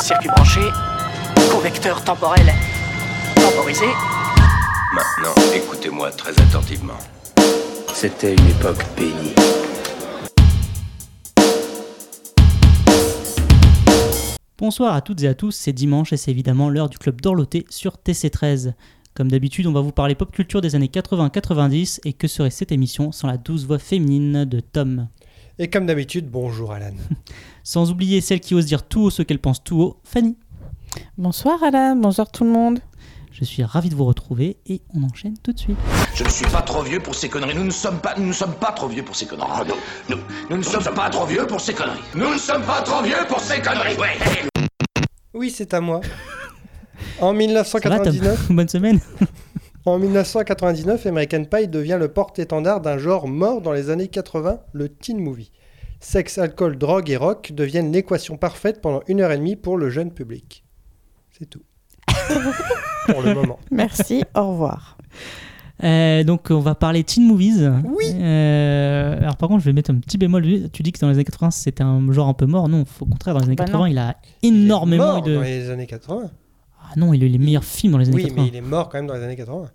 Circuit branché, convecteur temporel temporisé. Maintenant, écoutez-moi très attentivement. C'était une époque bénie. Bonsoir à toutes et à tous, c'est dimanche et c'est évidemment l'heure du club d'Orloté sur TC13. Comme d'habitude, on va vous parler pop culture des années 80-90 et que serait cette émission sans la douce voix féminine de Tom? Et comme d'habitude, bonjour Alan. Sans oublier celle qui ose dire tout haut ce qu'elle pense tout haut, Fanny. Bonsoir Alain, bonsoir tout le monde. Je suis ravi de vous retrouver et on enchaîne tout de suite. Je ne suis pas trop vieux pour ces conneries. Nous ne sommes pas, nous ne sommes pas trop vieux pour ces conneries. nous, nous, nous ne sommes pas trop vieux pour ces conneries. Nous ne sommes pas trop vieux pour ces conneries. Ouais. Oui, c'est à moi. En Ça va, Tom? 1999, Bonne semaine en 1999, American Pie devient le porte-étendard d'un genre mort dans les années 80, le teen movie. Sexe, alcool, drogue et rock deviennent l'équation parfaite pendant une heure et demie pour le jeune public. C'est tout. pour le moment. Merci, au revoir. Euh, Donc on va parler teen movies. Oui. Euh, alors par contre, je vais mettre un petit bémol. Tu dis que dans les années 80 c'était un genre un peu mort. Non, au contraire, dans les années Bah 80 non. il a Il est énormément mort de... dans les années 80. Ah non, il a eu les meilleurs films dans les années Oui, 80. mais il est mort quand même dans les années 80.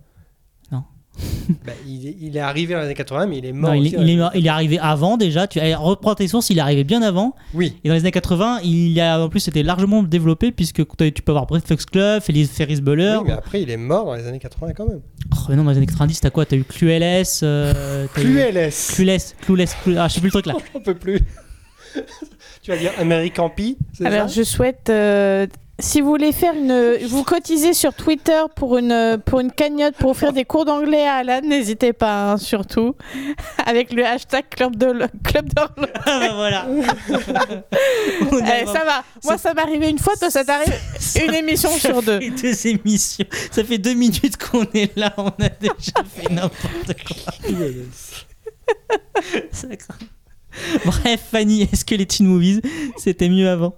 Bah, il, est, il est arrivé dans les années 80, mais il est mort. Non, il, aussi est, dans il les- est mort- il est arrivé avant déjà. Tu eh, reprends tes sources, il est arrivé bien avant. Oui. Et dans les années 80, il y a en plus c'était largement développé puisque tu peux avoir Breakfast Club, Feliz Ferris Bueller. Oui, mais après, il est mort dans les années 80 quand même. Oh, mais non, dans les années 90, t'as quoi? T'as eu Clueless, euh, Clueless. Clueless, Clueless, Clueless- ah, je sais plus le truc là. J'en peux plus. tu vas dire American Pie, Alors ça? je souhaite, euh, si vous voulez faire une, vous cotisez sur Twitter pour une pour une cagnotte pour offrir des cours d'anglais à Alan, n'hésitez pas hein, surtout avec le hashtag club de club. Ah bah voilà. Eh, ça va. Moi ça m'est arrivé une fois, toi ça t'arrive une émission Ça sur deux. fait deux émissions. Ça fait deux minutes qu'on est là, on a déjà fait n'importe quoi. Bref, Fanny, est-ce que les teen movies, c'était mieux avant?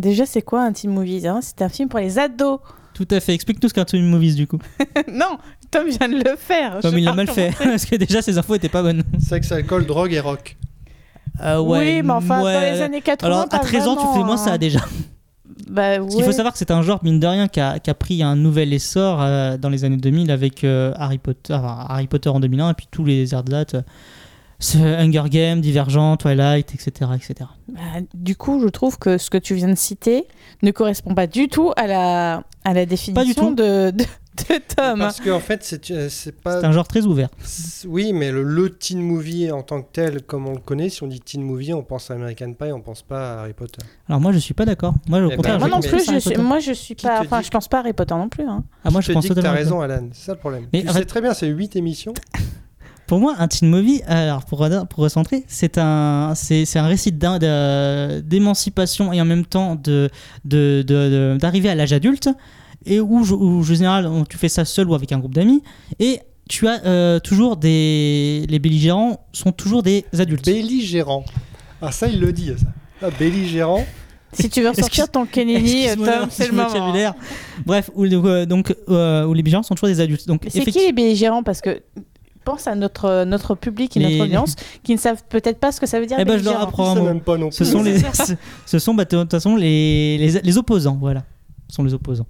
Déjà c'est quoi un teen movie hein? C'est un film pour les ados. Tout à fait. Explique-nous ce qu'est un teen movies du coup. non, Tom vient de le faire. Je il l'a mal fait. Parce que déjà, ses infos étaient pas bonnes. Sexe, alcool, drogue et rock. Euh, oui, mais enfin ouais. dans les années 80. Alors, à pas 13 ans, tu fais moins ça déjà. Bah, Parce qu'il faut ouais. savoir que c'est un genre, mine de rien, qui a, qui a pris un nouvel essor euh, dans les années 2000 avec euh, Harry, Potter, enfin, Harry Potter en 2001 et puis tous les airs de date. euh, ce Hunger Games, Divergent, Twilight, etc. etc. Bah, du coup, je trouve que ce que tu viens de citer ne correspond pas du tout à la, à la définition tout. de, de, de Tom. Parce qu'en fait, c'est euh, c'est pas. C'est un genre très ouvert. c'est- Oui, mais le, le teen movie en tant que tel, comme on le connaît, si on dit teen movie, on pense à American Pie, on pense pas à Harry Potter. Alors moi, je suis pas d'accord. Moi, au Eh contraire, ben, moi je non plus, je suis, moi je suis pas. Enfin, je pense pas à Harry Potter non plus. hein. Ah, moi, je je te pense dis que t'as raison, Alan. C'est ça le problème. Mais tu en sais fait- très bien, c'est 8 émissions. Pour moi, un teen movie, alors pour, pour recentrer, c'est un, c'est, c'est un récit d'émancipation et en même temps de, de, de- de- d'arriver à l'âge adulte, et où, en général, tu fais ça seul ou avec un groupe d'amis, et tu as euh, toujours des. Les belligérants sont toujours des adultes. Belligérant. Ah, ça, il le dit, ça. Ah, belligérant. Si tu veux ressortir ton Kennedy, Excuse-moi Tom, c'est le moment. Bref, où, euh, donc, euh, où les belligérants sont toujours des adultes. C'est qui effectivement- les belligérants? Parce que pense à notre, notre public et Les- notre audience qui ne savent peut-être pas ce que ça veut dire. Eh ben, je leur apprends même pas non Ce sont les, ce, ce sont bah, de toute façon les, les, les opposants, voilà. Ce sont les opposants.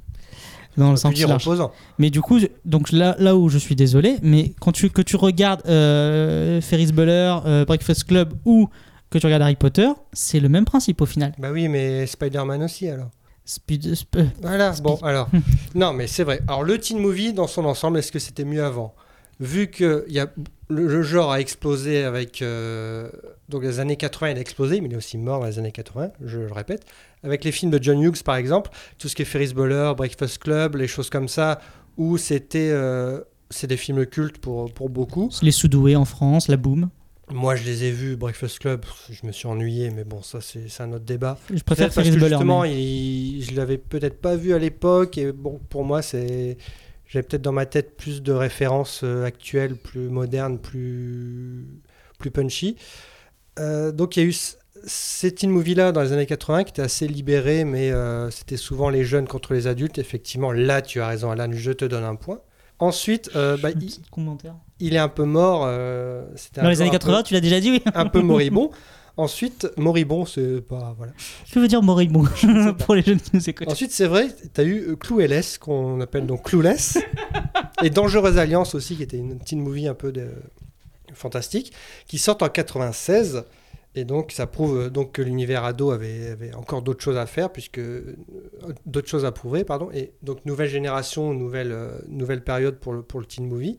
Dans le sens dire large. opposant. Mais du coup, je- donc là, là où je suis désolé, mais quand tu, que tu regardes euh, Ferris Bueller, euh, Breakfast Club ou que tu regardes Harry Potter, c'est le même principe au final. Bah oui, mais Spider-Man aussi, alors. Speed, sp- euh, Voilà, Speed. bon, alors. non, mais c'est vrai. Alors, le teen movie, dans son ensemble, est-ce que c'était mieux avant? Vu que il y a, le, le genre a explosé avec. euh, donc, les années 80, il a explosé, mais il est aussi mort dans les années 80, je le répète. Avec les films de John Hughes, par exemple, tout ce qui est Ferris Bueller, Breakfast Club, les choses comme ça, où c'était. euh, c'est des films cultes pour, pour beaucoup. les sous-doués en France, la boom. Moi, je les ai vus, Breakfast Club, je me suis ennuyé, mais bon, ça, c'est un autre débat. Je préfère parce Ferris que Bueller. justement, mais- il- je l'avais peut-être pas vu à l'époque et bon, pour moi, c'est j'avais peut-être dans ma tête plus de références euh, actuelles, plus modernes, plus plus punchy. Euh, donc il y a eu c- ces teen movies là dans les années 80 qui étaient assez libérés, mais euh, c'était souvent les jeunes contre les adultes. Effectivement, là, tu as raison, Alan, je te donne un point. Ensuite, euh, bah, il, petit commentaire. il est un peu mort. Dans les années un peu- 80, tu l'as déjà dit, oui. un peu moribond. Ensuite, Moribond, c'est pas. Voilà. Je veux dire moribond pour les jeunes qui nous écoutent. Ensuite, c'est vrai, tu as eu euh, Clueless, qu'on appelle donc Clueless, et Dangereuse Alliance aussi, qui était une teen movie un peu de... fantastique, qui sortent en 96. Et donc, ça prouve euh, donc que l'univers ado avait, avait encore d'autres choses à faire, puisque euh, d'autres choses à prouver, pardon. Et donc, nouvelle génération, nouvelle, euh, nouvelle période pour le, pour le teen movie.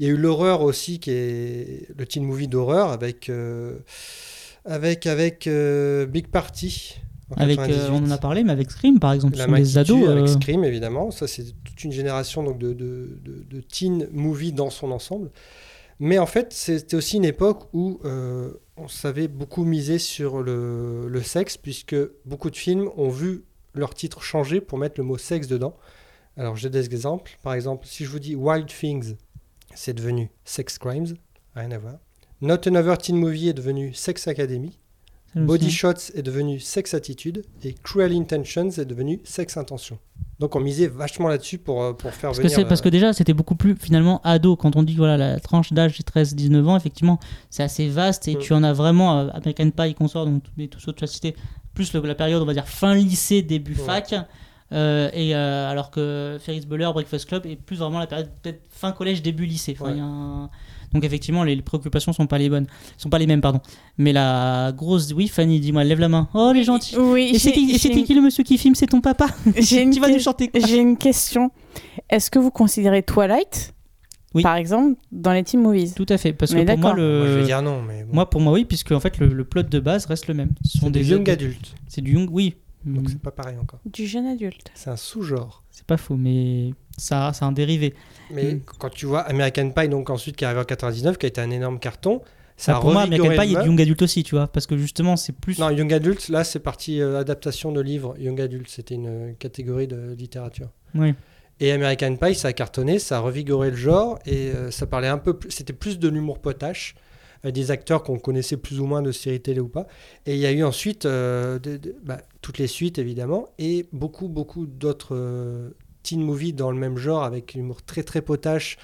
Il y a eu l'horreur aussi, qui est le teen movie d'horreur, avec, euh, avec, avec euh, Big Party. en Avec, euh, 98. on en a parlé, mais avec Scream par exemple, La sont des ados. avec euh, Scream, évidemment. Ça, c'est toute une génération donc, de, de, de, de teen movie dans son ensemble. Mais en fait, c'était aussi une époque où euh, on savait beaucoup miser sur le, le sexe, puisque beaucoup de films ont vu leur titre changer pour mettre le mot sexe dedans. Alors, j'ai des exemples. Par exemple, si je vous dis Wild Things, c'est devenu Sex Crimes, rien à voir. Not Another Teen Movie est devenu Sex Academy. Body. Shots est devenu Sex Attitude et Cruel Intentions est devenu Sex Intention. Donc on misait vachement là-dessus pour, euh, pour faire Parce venir. parce que euh, déjà, c'était beaucoup plus finalement ado. Quand on dit voilà la tranche d'âge des 13-19 ans, effectivement, c'est assez vaste et Mm. tu en as vraiment euh, American Pie, Consort, donc tous les tous ceux que tu as cités, plus le- la période, on va dire, fin lycée, début Ouais. fac. euh, et euh, alors que Ferris Bueller, Breakfast Club est plus vraiment la période peut-être fin collège, début lycée. Enfin, Ouais. y a un- Donc effectivement, les, préoccupations sont pas les bonnes, sont pas les mêmes, pardon. Mais la grosse, oui, Fanny, dis-moi, lève la main. Oh les gentils. Oui, Et c'était qui le monsieur qui filme? C'est ton papa? J'ai une, Qui va nous chanter j'ai une question. Est-ce que vous considérez Twilight, Oui. par exemple, dans les teen movies? Tout à fait, parce Mais que pour moi, d'accord. le... Moi, je vais dire non, mais bon. Moi, pour moi, oui, puisque en fait, le, le plot de base reste le même. Ce sont c'est des des young des- adultes. C'est du young, oui. Donc Mm, c'est pas pareil encore. Du jeune adulte. C'est un sous-genre. C'est pas faux, mais ça, c'est un dérivé. Mais Mm. quand tu vois American Pie, donc ensuite qui est arrivé en 99, qui a été un énorme carton, ça Ça, a pour moi, American Pie du meuble. young adulte aussi, tu vois, parce que justement, c'est plus. Non, Young Adult, là c'est parti euh, adaptation de livres Young Adult, c'était une euh, catégorie de littérature. Oui. Et American Pie, ça a cartonné, ça a revigoré le genre et euh, ça parlait un peu plus, c'était plus de l'humour potache avec des acteurs qu'on connaissait plus ou moins de séries télé ou pas. Et il y a eu ensuite euh, de- de- bah, toutes les suites évidemment et beaucoup beaucoup d'autres euh, teen movies dans le même genre avec l'humour très très potache,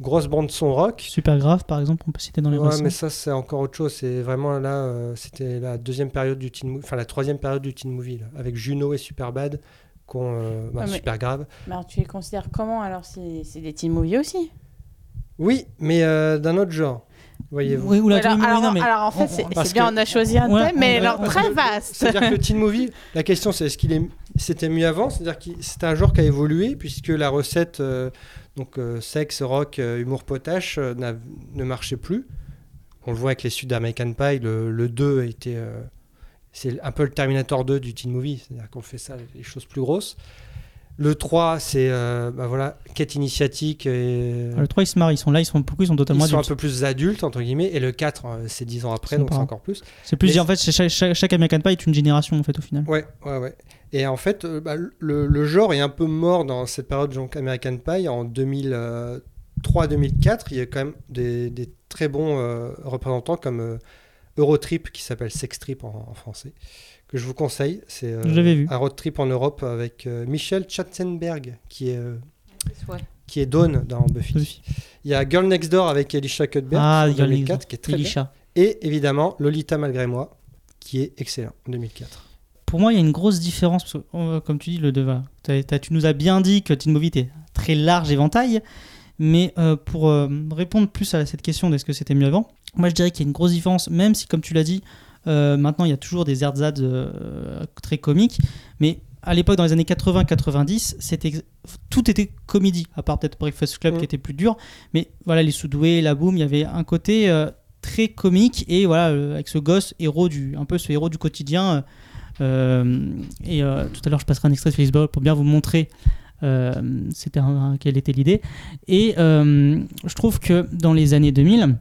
grosse bande son rock. Super grave, par exemple, on peut citer dans les Ouais, mais ça c'est encore autre chose. C'est vraiment là, euh, c'était la deuxième période du teen movie, enfin la troisième période du teen movie là, avec Juno et Superbad, qu'on euh, bah, Ah, mais- super grave. Mais alors, tu les considères comment alors C'est c'est des teen movies aussi? Oui, mais euh, d'un autre genre, voyez-vous. Oui, ou la alors, Movie, alors- non, mais alors, en fait, c'est c'est bien, que- on a choisi un Ouais, thème, mais alors très vaste. C'est-à-dire que le teen movie, la question c'est est-ce qu'il est, c'était mieux avant? C'est-à-dire que c'était un genre qui a évolué puisque la recette, euh, donc euh, sexe, rock, euh, humour potache, euh, n'a- ne marchait plus. On le voit avec les suites d'American Pie, le, le 2 a été, euh, c'est un peu le Terminator 2 du teen movie, c'est-à-dire qu'on fait ça, les choses plus grosses. Le 3, c'est euh, bah voilà, quête initiatique et Ah, Le 3, ils se marient, ils sont là, ils sont, pourquoi ils sont totalement ils sont un peu plus adultes entre guillemets et le 4 euh, c'est 10 ans après donc c'est encore plus. C'est plus, en fait, chaque, American Pie est une génération, en fait, au final. Ouais, ouais, ouais. Et en fait, euh, bah, le, le genre est un peu mort dans cette période donc American Pie. En 2003-2004, il y a quand même des, des très bons euh, représentants comme euh, Eurotrip, qui s'appelle Sex Trip en, en français, que je vous conseille. C'est euh, un road trip en Europe avec euh, Michel Schatzenberg, qui est, euh, qui est Dawn dans Buffy. Buffy. Il y a Girl Next Door avec Elisha Cuthbert Ah, en Girl Next 2004, Door. qui est très bien. Elisha. Et évidemment, Lolita Malgré Moi, qui est excellent en 2004. Pour moi, il y a une grosse différence, parce que, euh, comme tu dis, le Deva, tu nous as bien dit que Teen Movie était très large éventail, mais euh, pour euh, répondre plus à cette question d'est-ce que c'était mieux avant, moi je dirais qu'il y a une grosse différence, même si, comme tu l'as dit, euh, maintenant il y a toujours des ersatz euh, très comiques, mais à l'époque, dans les années 80-90, c'était tout était comédie, à part peut-être Breakfast Club Mm. qui était plus dur, mais voilà, les Soudoués, la Boom, il y avait un côté euh, très comique, et voilà, euh, avec ce gosse héros du, un peu ce héros du quotidien. euh, euh, et euh, tout à l'heure, je passerai un extrait de Facebook pour bien vous montrer euh, c'était quelle était l'idée. Et euh, je trouve que dans les années 2000,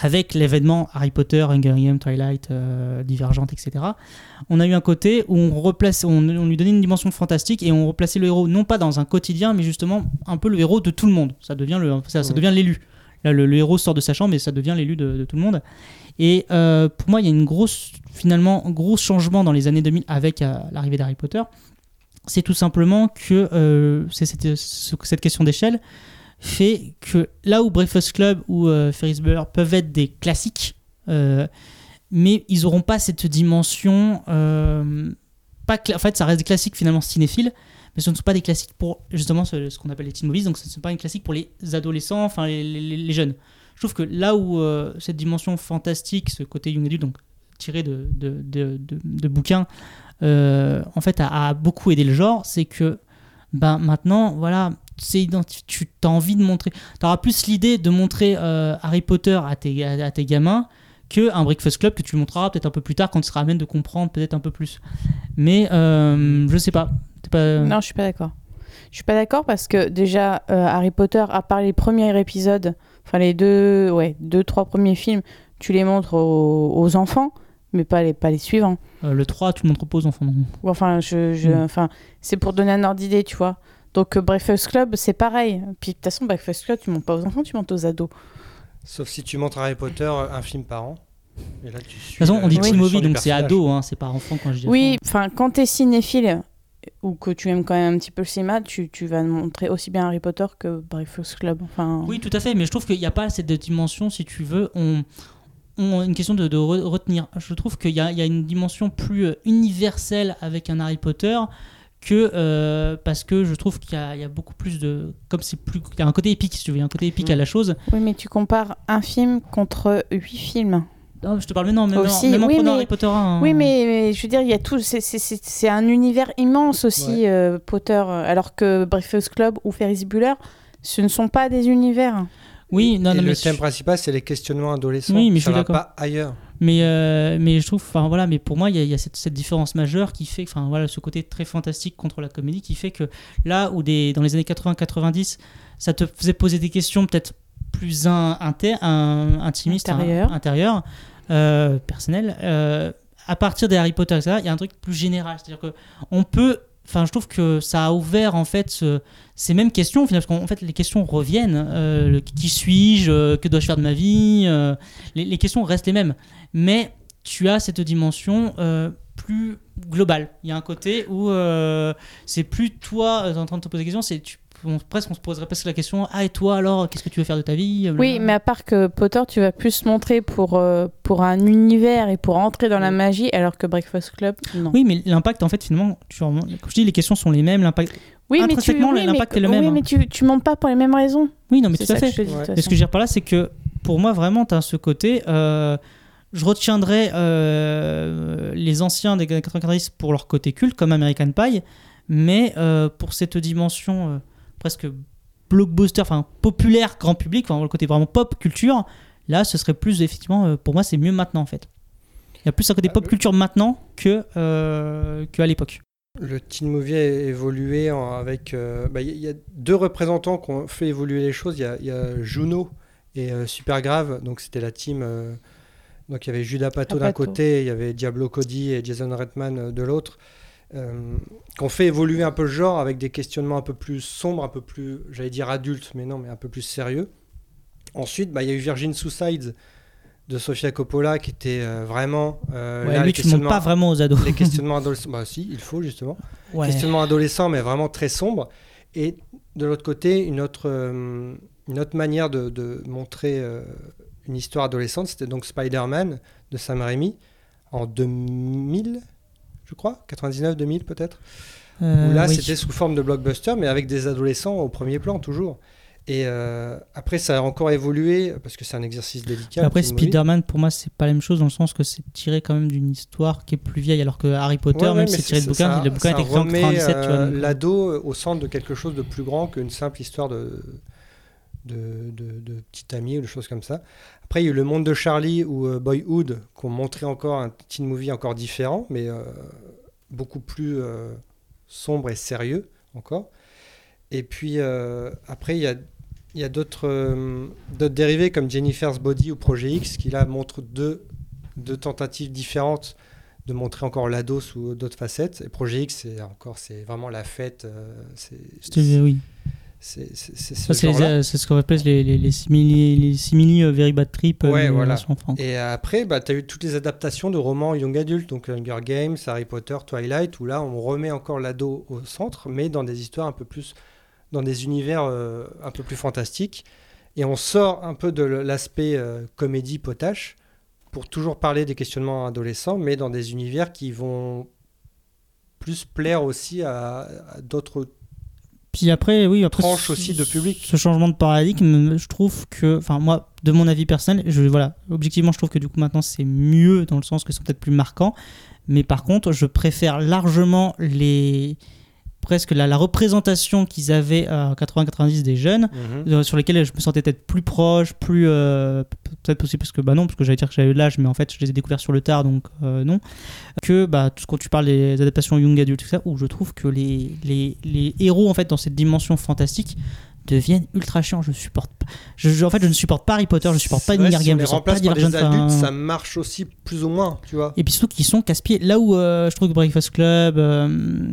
avec l'événement Harry Potter, Hunger Games, Twilight, euh, Divergente, etc., on a eu un côté où on, replace, on, on lui donnait une dimension fantastique et on replaçait le héros non pas dans un quotidien, mais justement un peu le héros de tout le monde. Ça devient le, ça, ça Ouais. devient l'élu. Là, le, le héros sort de sa chambre et ça devient l'élu de, de tout le monde. Et euh, pour moi, il y a une grosse, finalement, un gros changement dans les années 2000 avec euh, l'arrivée d'Harry Potter. C'est tout simplement que euh, c'est cette, ce- cette question d'échelle fait que là où Breakfast Club ou euh, Ferris Bueller peuvent être des classiques, euh, mais ils auront pas cette dimension. euh, pas en fait, ça reste des classiques finalement cinéphiles, mais ce ne sont pas des classiques pour justement ce, qu'on appelle les teen movies, donc ce ne sont pas une classique pour les adolescents, enfin les, jeunes. Je trouve que là où cette dimension fantastique, ce côté young adult, donc tiré de, de, de, bouquins, en fait, a, a beaucoup aidé le genre, c'est que ben, maintenant, voilà, tu as envie de montrer. Tu auras plus l'idée de montrer euh, Harry Potter à tes, à, à tes gamins que un Breakfast Club que tu montreras peut-être un peu plus tard quand tu seras à même de comprendre peut-être un peu plus. Mais euh, je sais pas. Pas... Non, je suis pas d'accord. Je suis pas d'accord parce que déjà euh, Harry Potter, à part les premiers épisodes, enfin les deux, ouais, deux trois premiers films, tu les montres aux, aux enfants, mais pas les pas les suivants. Euh, le 3, tu le montres pas aux enfants. non. Enfin, je, je- Mm. enfin, c'est pour donner un ordre d'idée, tu vois. Donc euh, Breakfast Club, c'est pareil. Puis de toute façon, Breakfast Club, tu montes pas aux enfants, tu montes aux ados. Sauf si tu montres Harry Potter un film par an. Et là, tu De toute façon, on dit teen movie, donc c'est ado, hein, c'est pas enfant quand je dis Oui, enfin, quand t'es cinéphile ou que tu aimes quand même un petit peu le cinéma, tu, tu vas montrer aussi bien Harry Potter que Breakfast Club. Enfin, Oui, tout à fait, mais je trouve qu'il n'y a pas cette dimension, si tu veux, on, on une question de, de re- retenir. Je trouve qu'il y a, il y a une dimension plus euh, universelle avec un Harry Potter que euh, parce que je trouve qu'il y, a il y a beaucoup plus de comme c'est plus il y a un côté épique si tu veux il y a un côté épique Mm. à la chose Oui, mais tu compares un film contre huit films. non, je te parle maintenant même, Aussi, en, même en oui, prenant mais- Harry Potter 1 hein. Oui, mais, mais je veux dire, il y a tout. c'est- un univers immense aussi, Ouais. euh, Potter. Alors que Breakfast Club ou Ferris Bueller, ce ne sont pas des univers. Oui non, Et non le mais thème je- principal, c'est les questionnements adolescents. Oui, mais je ça suis va d'accord. pas ailleurs. Mais, euh, mais je trouve, enfin voilà, mais pour moi, il y a, il y a cette, cette différence majeure qui fait, enfin voilà, ce côté très fantastique contre la comédie qui fait que là où des, dans les années 80-90, ça te faisait poser des questions peut-être plus in- inter, un- intimistes, hein, Intérieures. intérieures, euh, personnelles, euh, à partir des Harry Potter, etc., il y a un truc plus général. C'est-à-dire que on peut, enfin je trouve que ça a ouvert en fait ce- ces mêmes questions, parce qu'en fait les questions reviennent. euh, qui suis-je euh, Que dois-je faire de ma vie euh, les, questions restent les mêmes mais tu as cette dimension plus globale. Il y a un côté où c'est plus toi en train de te poser des questions, c'est on- presque on se poserait presque la question ah et toi alors qu'est-ce que tu veux faire de ta vie Oui, mais à part que Potter, tu vas plus se montrer pour, euh, pour un univers et pour entrer dans la magie, alors que Breakfast Club, non. oui mais l'impact en fait finalement tu, comme je dis les questions sont les mêmes l'impact Oui, mais tu, oui, l'impact est le même, Oui, hein. mais tu, tu montes pas pour les mêmes raisons. oui non mais C'est tout à ça fait dis, Ouais. Mais ce que je veux dire par là, c'est que pour moi, vraiment, tu as ce côté. euh, je retiendrai euh, les anciens des années 90 pour leur côté culte, comme American Pie, mais euh, pour cette dimension presque blockbuster, enfin populaire, grand public, enfin le côté vraiment pop culture, là, ce serait plus effectivement, euh, pour moi, c'est mieux maintenant en fait. Il y a plus un côté Ah, pop culture maintenant que euh, qu'à l'époque. Le teen movie a évolué en- avec. euh, bah, Il y, a- il y a deux représentants qui ont fait évoluer les choses. Il y a, il y a Juno et euh, Super Grave. Donc c'était la team. euh, donc il y avait Judas Pato d'un côté, il y avait Diablo Cody et Jason Redman de l'autre. Euh, qui ont fait évoluer un peu le genre avec des questionnements un peu plus sombres, un peu plus, j'allais dire adultes, mais non, mais un peu plus sérieux. Ensuite, bah, il y a eu Virgin Suicides de Sofia Coppola qui était euh, vraiment. euh, Ouais, là, lui, tu montes questionnements- pas vraiment aux ados. les questionnements adolescents. Bah si, il faut justement. Ouais. Questionnement adolescent, mais vraiment très sombre. Et de l'autre côté, une autre, euh, une autre manière de, de montrer une histoire adolescente, c'était donc Spider-Man de Sam Raimi en 2000, je crois, 99-2000 peut-être. Euh, Où là, oui. c'était sous forme de blockbuster, mais avec des adolescents au premier plan toujours. Et euh, après, ça a encore évolué parce que c'est un exercice délicat. Mais Après. Spider-Man, pour moi, c'est pas la même chose dans le sens que c'est tiré quand même d'une histoire qui est plus vieille, alors que Harry Potter, Ouais, ouais, même si c'est tiré de bouquin, le bouquin est écrit en remet, 97, tu vois. euh, donc- l'ado au centre de quelque chose de plus grand qu'une simple histoire de, de, de, de petit ami ou de choses comme ça. Après, il y a eu Le Monde de Charlie ou euh, Boyhood qui ont montré encore un teen movie encore différent, mais euh, beaucoup plus euh, sombre et sérieux encore. Et puis après, il y a, y a d'autres dérivés comme Jennifer's Body ou Projet X qui là montrent deux, deux tentatives différentes de montrer encore l'ado sous d'autres facettes. Et Projet X, c'est encore, c'est vraiment la fête. c'est oui. C'est- ce euh, ce qu'on appelle les, les, les simili, les simili euh, very bad trip. euh, Ouais, voilà. Et après, bah, tu as eu toutes les adaptations de romans young adultes, donc Hunger Games, Harry Potter, Twilight, où là, on remet encore l'ado au centre, mais dans des histoires un peu plus, dans des univers euh, un peu plus fantastiques. Et on sort un peu de l'aspect euh, comédie potache pour toujours parler des questionnements adolescents, mais dans des univers qui vont plus plaire aussi à, à d'autres Puis après, oui, après aussi de public. Ce changement de paradigme, je trouve que, enfin moi, de mon avis personnel, je voilà, objectivement, je trouve que du coup maintenant c'est mieux dans le sens que c'est peut-être plus marquant. Mais par contre, je préfère largement les presque la, la représentation qu'ils avaient à 80-90 des jeunes, Mhm. euh, sur lesquels je me sentais peut-être plus proche, plus euh, peut-être aussi parce que bah non, parce que j'allais dire que j'avais l'âge, mais en fait je les ai découverts sur le tard, donc euh, non. Que bah tout ce quand tu parles des adaptations young adult, tout ça, où je trouve que les, les, les héros en fait dans cette dimension fantastique deviennent ultra chiants. Je supporte pas. Je, je- en fait, je ne supporte pas Harry Potter, je supporte pas Games, les je supporte pas Divergent. adultes, enfin, ça marche aussi plus ou moins, tu vois. et puis surtout qu'ils sont casse-pieds. Là où euh, je trouve que Breakfast Club, euh,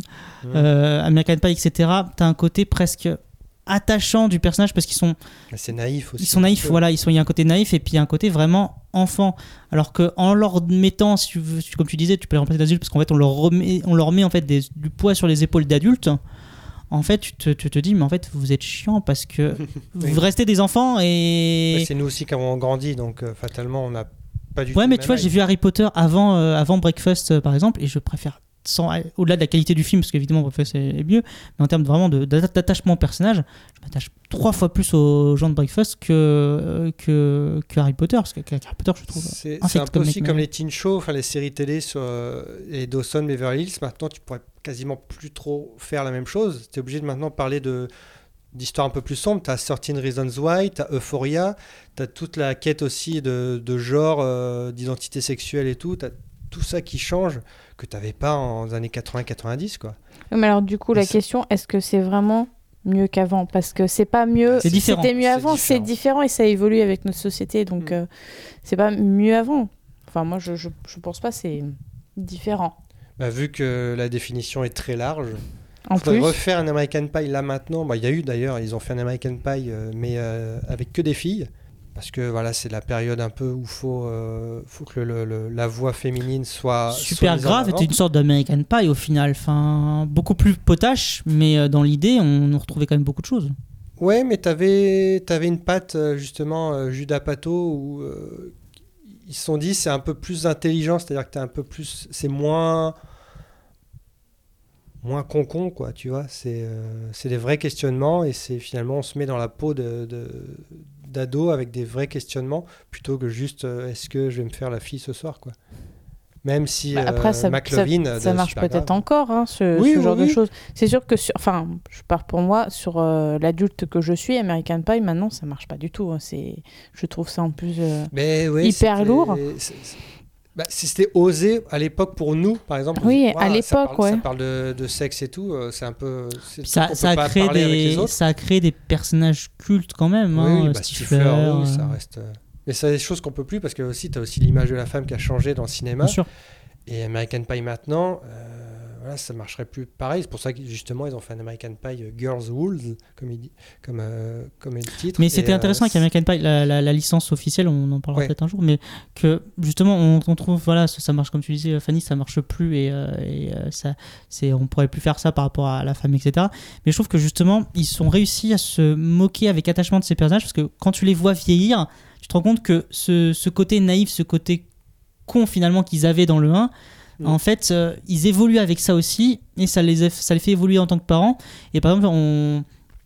euh, American Pie, etc., t'as un côté presque attachant du personnage parce qu'ils sont C'est naïf aussi. ils sont naïfs, voilà, ils sont, il y a un côté naïf et puis il y a un côté vraiment enfant. Alors que en leur mettant, si tu veux, comme tu disais, tu peux les remplacer d'adultes parce qu'en fait on leur remet, on leur met en fait des- du poids sur les épaules d'adultes. En fait, tu te, tu te dis, mais en fait, vous êtes chiant parce que vous restez des enfants et. C'est nous aussi quand on grandit, donc euh, fatalement, on n'a pas du tout. Ouais, mais tu vois, j'ai vu Harry Potter avant, euh, avant Breakfast, euh, par exemple, et je préfère, sans, au-delà de la qualité du film, parce qu'évidemment, Breakfast est, mieux, mais en termes vraiment d'attachement au personnage, je m'attache trois fois plus aux gens de Breakfast que, euh, que, que Harry Potter, parce que que Harry Potter, je trouve. C'est un peu comme aussi comme les teen shows, enfin les séries télé sur euh, les Dawson, Beverly Hills. Maintenant, tu pourrais quasiment plus trop faire la même chose. Tu es obligé de maintenant parler de d'histoires un peu plus sombres. Tu as Certain Reasons Why, tu as Euphoria, tu as toute la quête aussi de, de genre, euh, d'identité sexuelle et tout. Tu as tout ça qui change que tu n'avais pas en les années 80-90. quoi. Mais alors, du coup, la ça- question, est-ce que c'est vraiment mieux qu'avant? Parce que c'est pas mieux. C'était mieux avant, c'est différent. différent et ça évolue avec notre société. Donc, Mm. euh, c'est pas mieux avant. Enfin, moi, je, je, je pense pas, c'est différent. Bah, vu que la définition est très large, En plus, refaire un American Pie là maintenant. Bah, Il y a eu d'ailleurs, ils ont fait un American Pie, euh, mais euh, avec que des filles. Parce que voilà, c'est la période un peu où faut, euh, faut que le- le- la voix féminine soit Super soit grave, avant. était une sorte d'American Pie au final. Enfin, beaucoup plus potache, mais euh, dans l'idée, on, on retrouvait quand même beaucoup de choses. Ouais, mais t'avais avais une patte euh, justement Judas Pato où euh, ils se sont dit c'est un peu plus intelligent, c'est-à-dire que t'es un peu plus, c'est moins moins con quoi, tu vois. C'est euh, des vrais questionnements et c'est finalement on se met dans la peau de, de- d'ado avec des vrais questionnements plutôt que juste euh, est-ce que je vais me faire la fille ce soir quoi. Même si bah, après, euh, ça, McLovin, ça, de ça marche peut-être encore, hein, ce, Oui, ce oui, genre de choses. C'est sûr que, sur, enfin, je pars pour moi, sur euh, l'adulte que je suis, American Pie, maintenant, ça marche pas du tout. hein. C'est, je trouve ça en plus. euh, Mais ouais, Hyper lourd. Bah, si c'était osé à l'époque pour nous, par exemple. on Oui, à l'époque, parle- Ça parle de, de sexe et tout, euh, c'est un peu. Ça, ça a créé des, ça a créé des personnages cultes quand même. Oui, hein, oui, bah, Stifler, Stifler, oui, euh, ça reste. euh, Mais c'est des choses qu'on peut plus parce que aussi tu as aussi l'image de la femme qui a changé dans le cinéma. bien sûr. Et American Pie maintenant, euh, voilà, ça marcherait plus pareil. C'est pour ça que justement ils ont fait un American Pie euh, Girls Rules, comme il dit, comme euh, comme est le titre. Mais c'était euh, intéressant avec American Pie, la, la- la licence officielle, on en parlera Ouais. peut-être un jour, mais que justement on, on trouve, voilà, ça, ça marche comme tu disais, Fanny, ça marche plus et, et, ça, c'est, on pourrait plus faire ça par rapport à la femme, etc. Mais je trouve que justement ils sont réussi à se moquer avec attachement de ces personnages parce que quand tu les vois vieillir, tu te rends compte que ce, ce côté naïf, ce côté con finalement qu'ils avaient dans le 1, Mm. en fait, euh, ils évoluent avec ça aussi et ça les, fait évoluer en tant que parents. Et par exemple,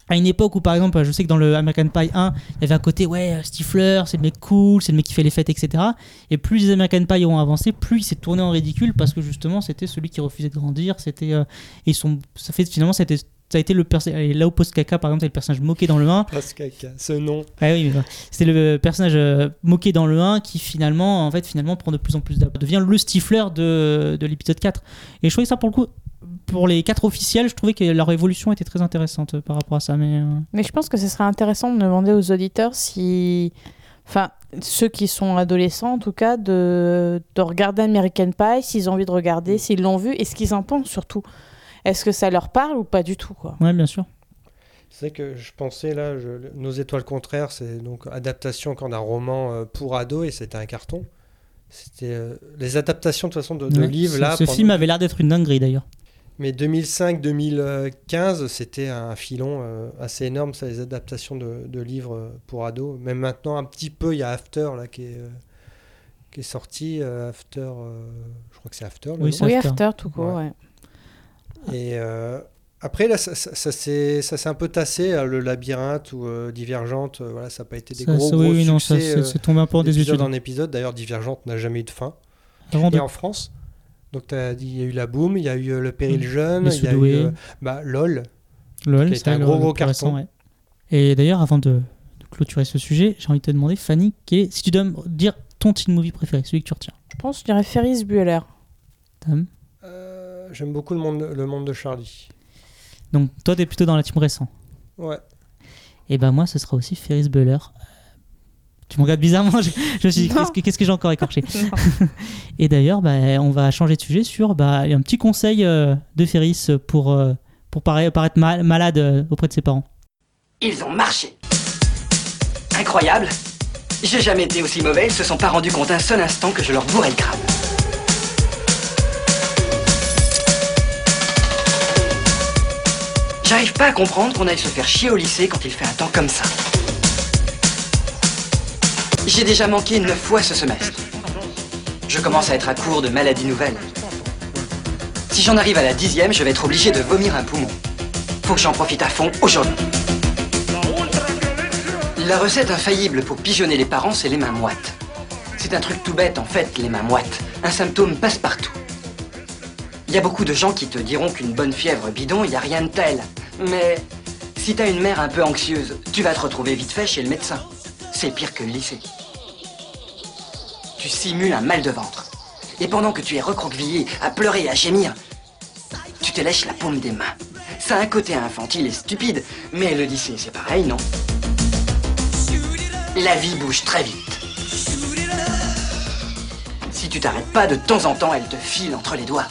à une époque où, par exemple, je sais que dans le American Pie 1, il y avait un côté, ouais, euh, Stifler, c'est le mec cool, c'est le mec qui fait les fêtes, etc. Et plus les American Pie ont avancé, plus il s'est tourné en ridicule parce que justement, c'était celui qui refusait de grandir. C'était, euh, et sont, ça fait finalement, c'était, ça a été le personnage. Là où Post Caca, par exemple, c'est le personnage moqué dans le 1. Parce que ce nom. Ah oui, c'était le personnage euh, moqué dans le 1 qui finalement, en fait, finalement prend de plus en plus d'âme. devient le Stifler de, de l'épisode 4. Et je trouvais ça pour le coup, pour les 4 officiels, je trouvais que leur évolution était très intéressante euh, par rapport à ça. Mais euh, Mais je pense que ce serait intéressant de demander aux auditeurs si. Enfin, ceux qui sont adolescents, en tout cas, de, de regarder American Pie, s'ils ont envie de regarder, s'ils l'ont vu, et ce qu'ils en pensent surtout. Est-ce que ça leur parle ou pas du tout, quoi ouais, bien sûr. C'est vrai que je pensais là, je- Nos étoiles contraires, c'est donc adaptation quand d'un roman euh, pour ados et c'était un carton. C'était euh, les adaptations de toute façon de, de Ouais, livres là. ce pendant- film avait l'air d'être une dinguerie d'ailleurs. Mais 2005-2015, c'était un filon euh, assez énorme, ça, les adaptations de, de livres pour ados. Même maintenant, un petit peu, il y a After là qui est, euh, qui est sorti euh, After. euh, je crois que c'est After. Oui, c'est Oui, After. After, tout court, Ouais. ouais. Et euh, après, là, ça, ça, ça s'est ça s'est un peu tassé, hein, le labyrinthe ou euh, Divergente. euh, voilà, ça n'a pas été des Ça- gros, ça- gros oui, succès. c'est euh, c'est tombé un peu en d'épisode désuétude. en épisode. D'ailleurs, Divergente n'a jamais eu de fin. Avant de Et en France, donc t'as dit, il y a eu la Boom, il y a eu euh, le Péril Mm. Jeune, il y a eu euh, bah, LOL. LOL, été un gros, gros récent, carton. ouais. Et d'ailleurs, avant de, de clôturer ce sujet, j'ai envie de te demander, Fanny, est- si tu dois me dire ton teen movie préféré, celui que tu retiens. Je pense que je dirais Ferris Bueller. Tam. J'aime beaucoup le monde, le monde de Charlie. Donc, toi, t'es plutôt dans la team récent. Ouais. Et ben moi, ce sera aussi Ferris Bueller. Euh, Tu me regardes bizarrement, je, je me suis dit, qu'est-ce que, qu'est-ce que j'ai encore écorché. Et d'ailleurs, bah, on va changer de sujet sur bah, un petit conseil euh, de Ferris pour, euh, pour paraître, paraître mal- malade euh, auprès de ses parents. Ils ont marché. Incroyable. J'ai jamais été aussi mauvais, ils se sont pas rendus compte un seul instant que je leur bourrais le crâne. J'arrive pas à comprendre qu'on aille se faire chier au lycée quand il fait un temps comme ça. J'ai déjà manqué neuf fois ce semestre. Je commence à être à court de maladies nouvelles. Si j'en arrive à la dixième, je vais être obligé de vomir un poumon. Faut que j'en profite à fond aujourd'hui. La recette infaillible pour pigeonner les parents, c'est les mains moites. C'est un truc tout bête en fait, les mains moites. Un symptôme passe-partout. Il y a beaucoup de gens qui te diront qu'une bonne fièvre bidon, il n'y a rien de tel. Mais si t'as une mère un peu anxieuse, tu vas te retrouver vite fait chez le médecin. C'est pire que le lycée. Tu simules un mal de ventre. Et pendant que tu es recroquevillé, à pleurer et à gémir, tu te lèches la paume des mains. Ça a un côté infantile et stupide, mais le lycée, c'est pareil, non? La vie bouge très vite. Si tu t'arrêtes pas, de temps en temps, elle te file entre les doigts.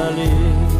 S'en aller.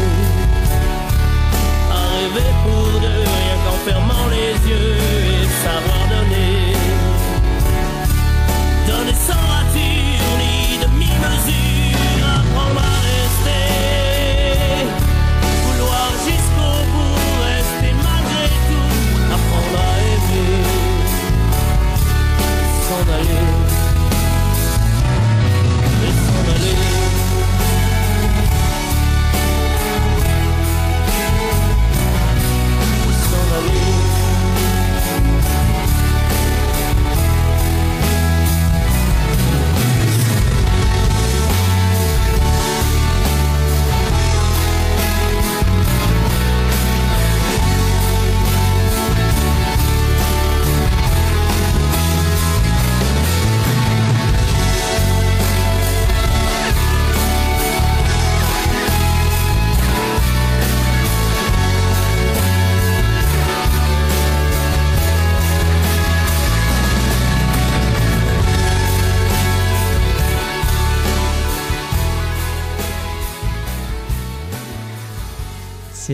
à rêver pour deux, rien qu'en fermant les yeux et savoir donner. Donner sans rature ni demi-mesure, apprendre à rester. Vouloir jusqu'au bout, rester malgré tout, apprendre à aimer. S'en aller.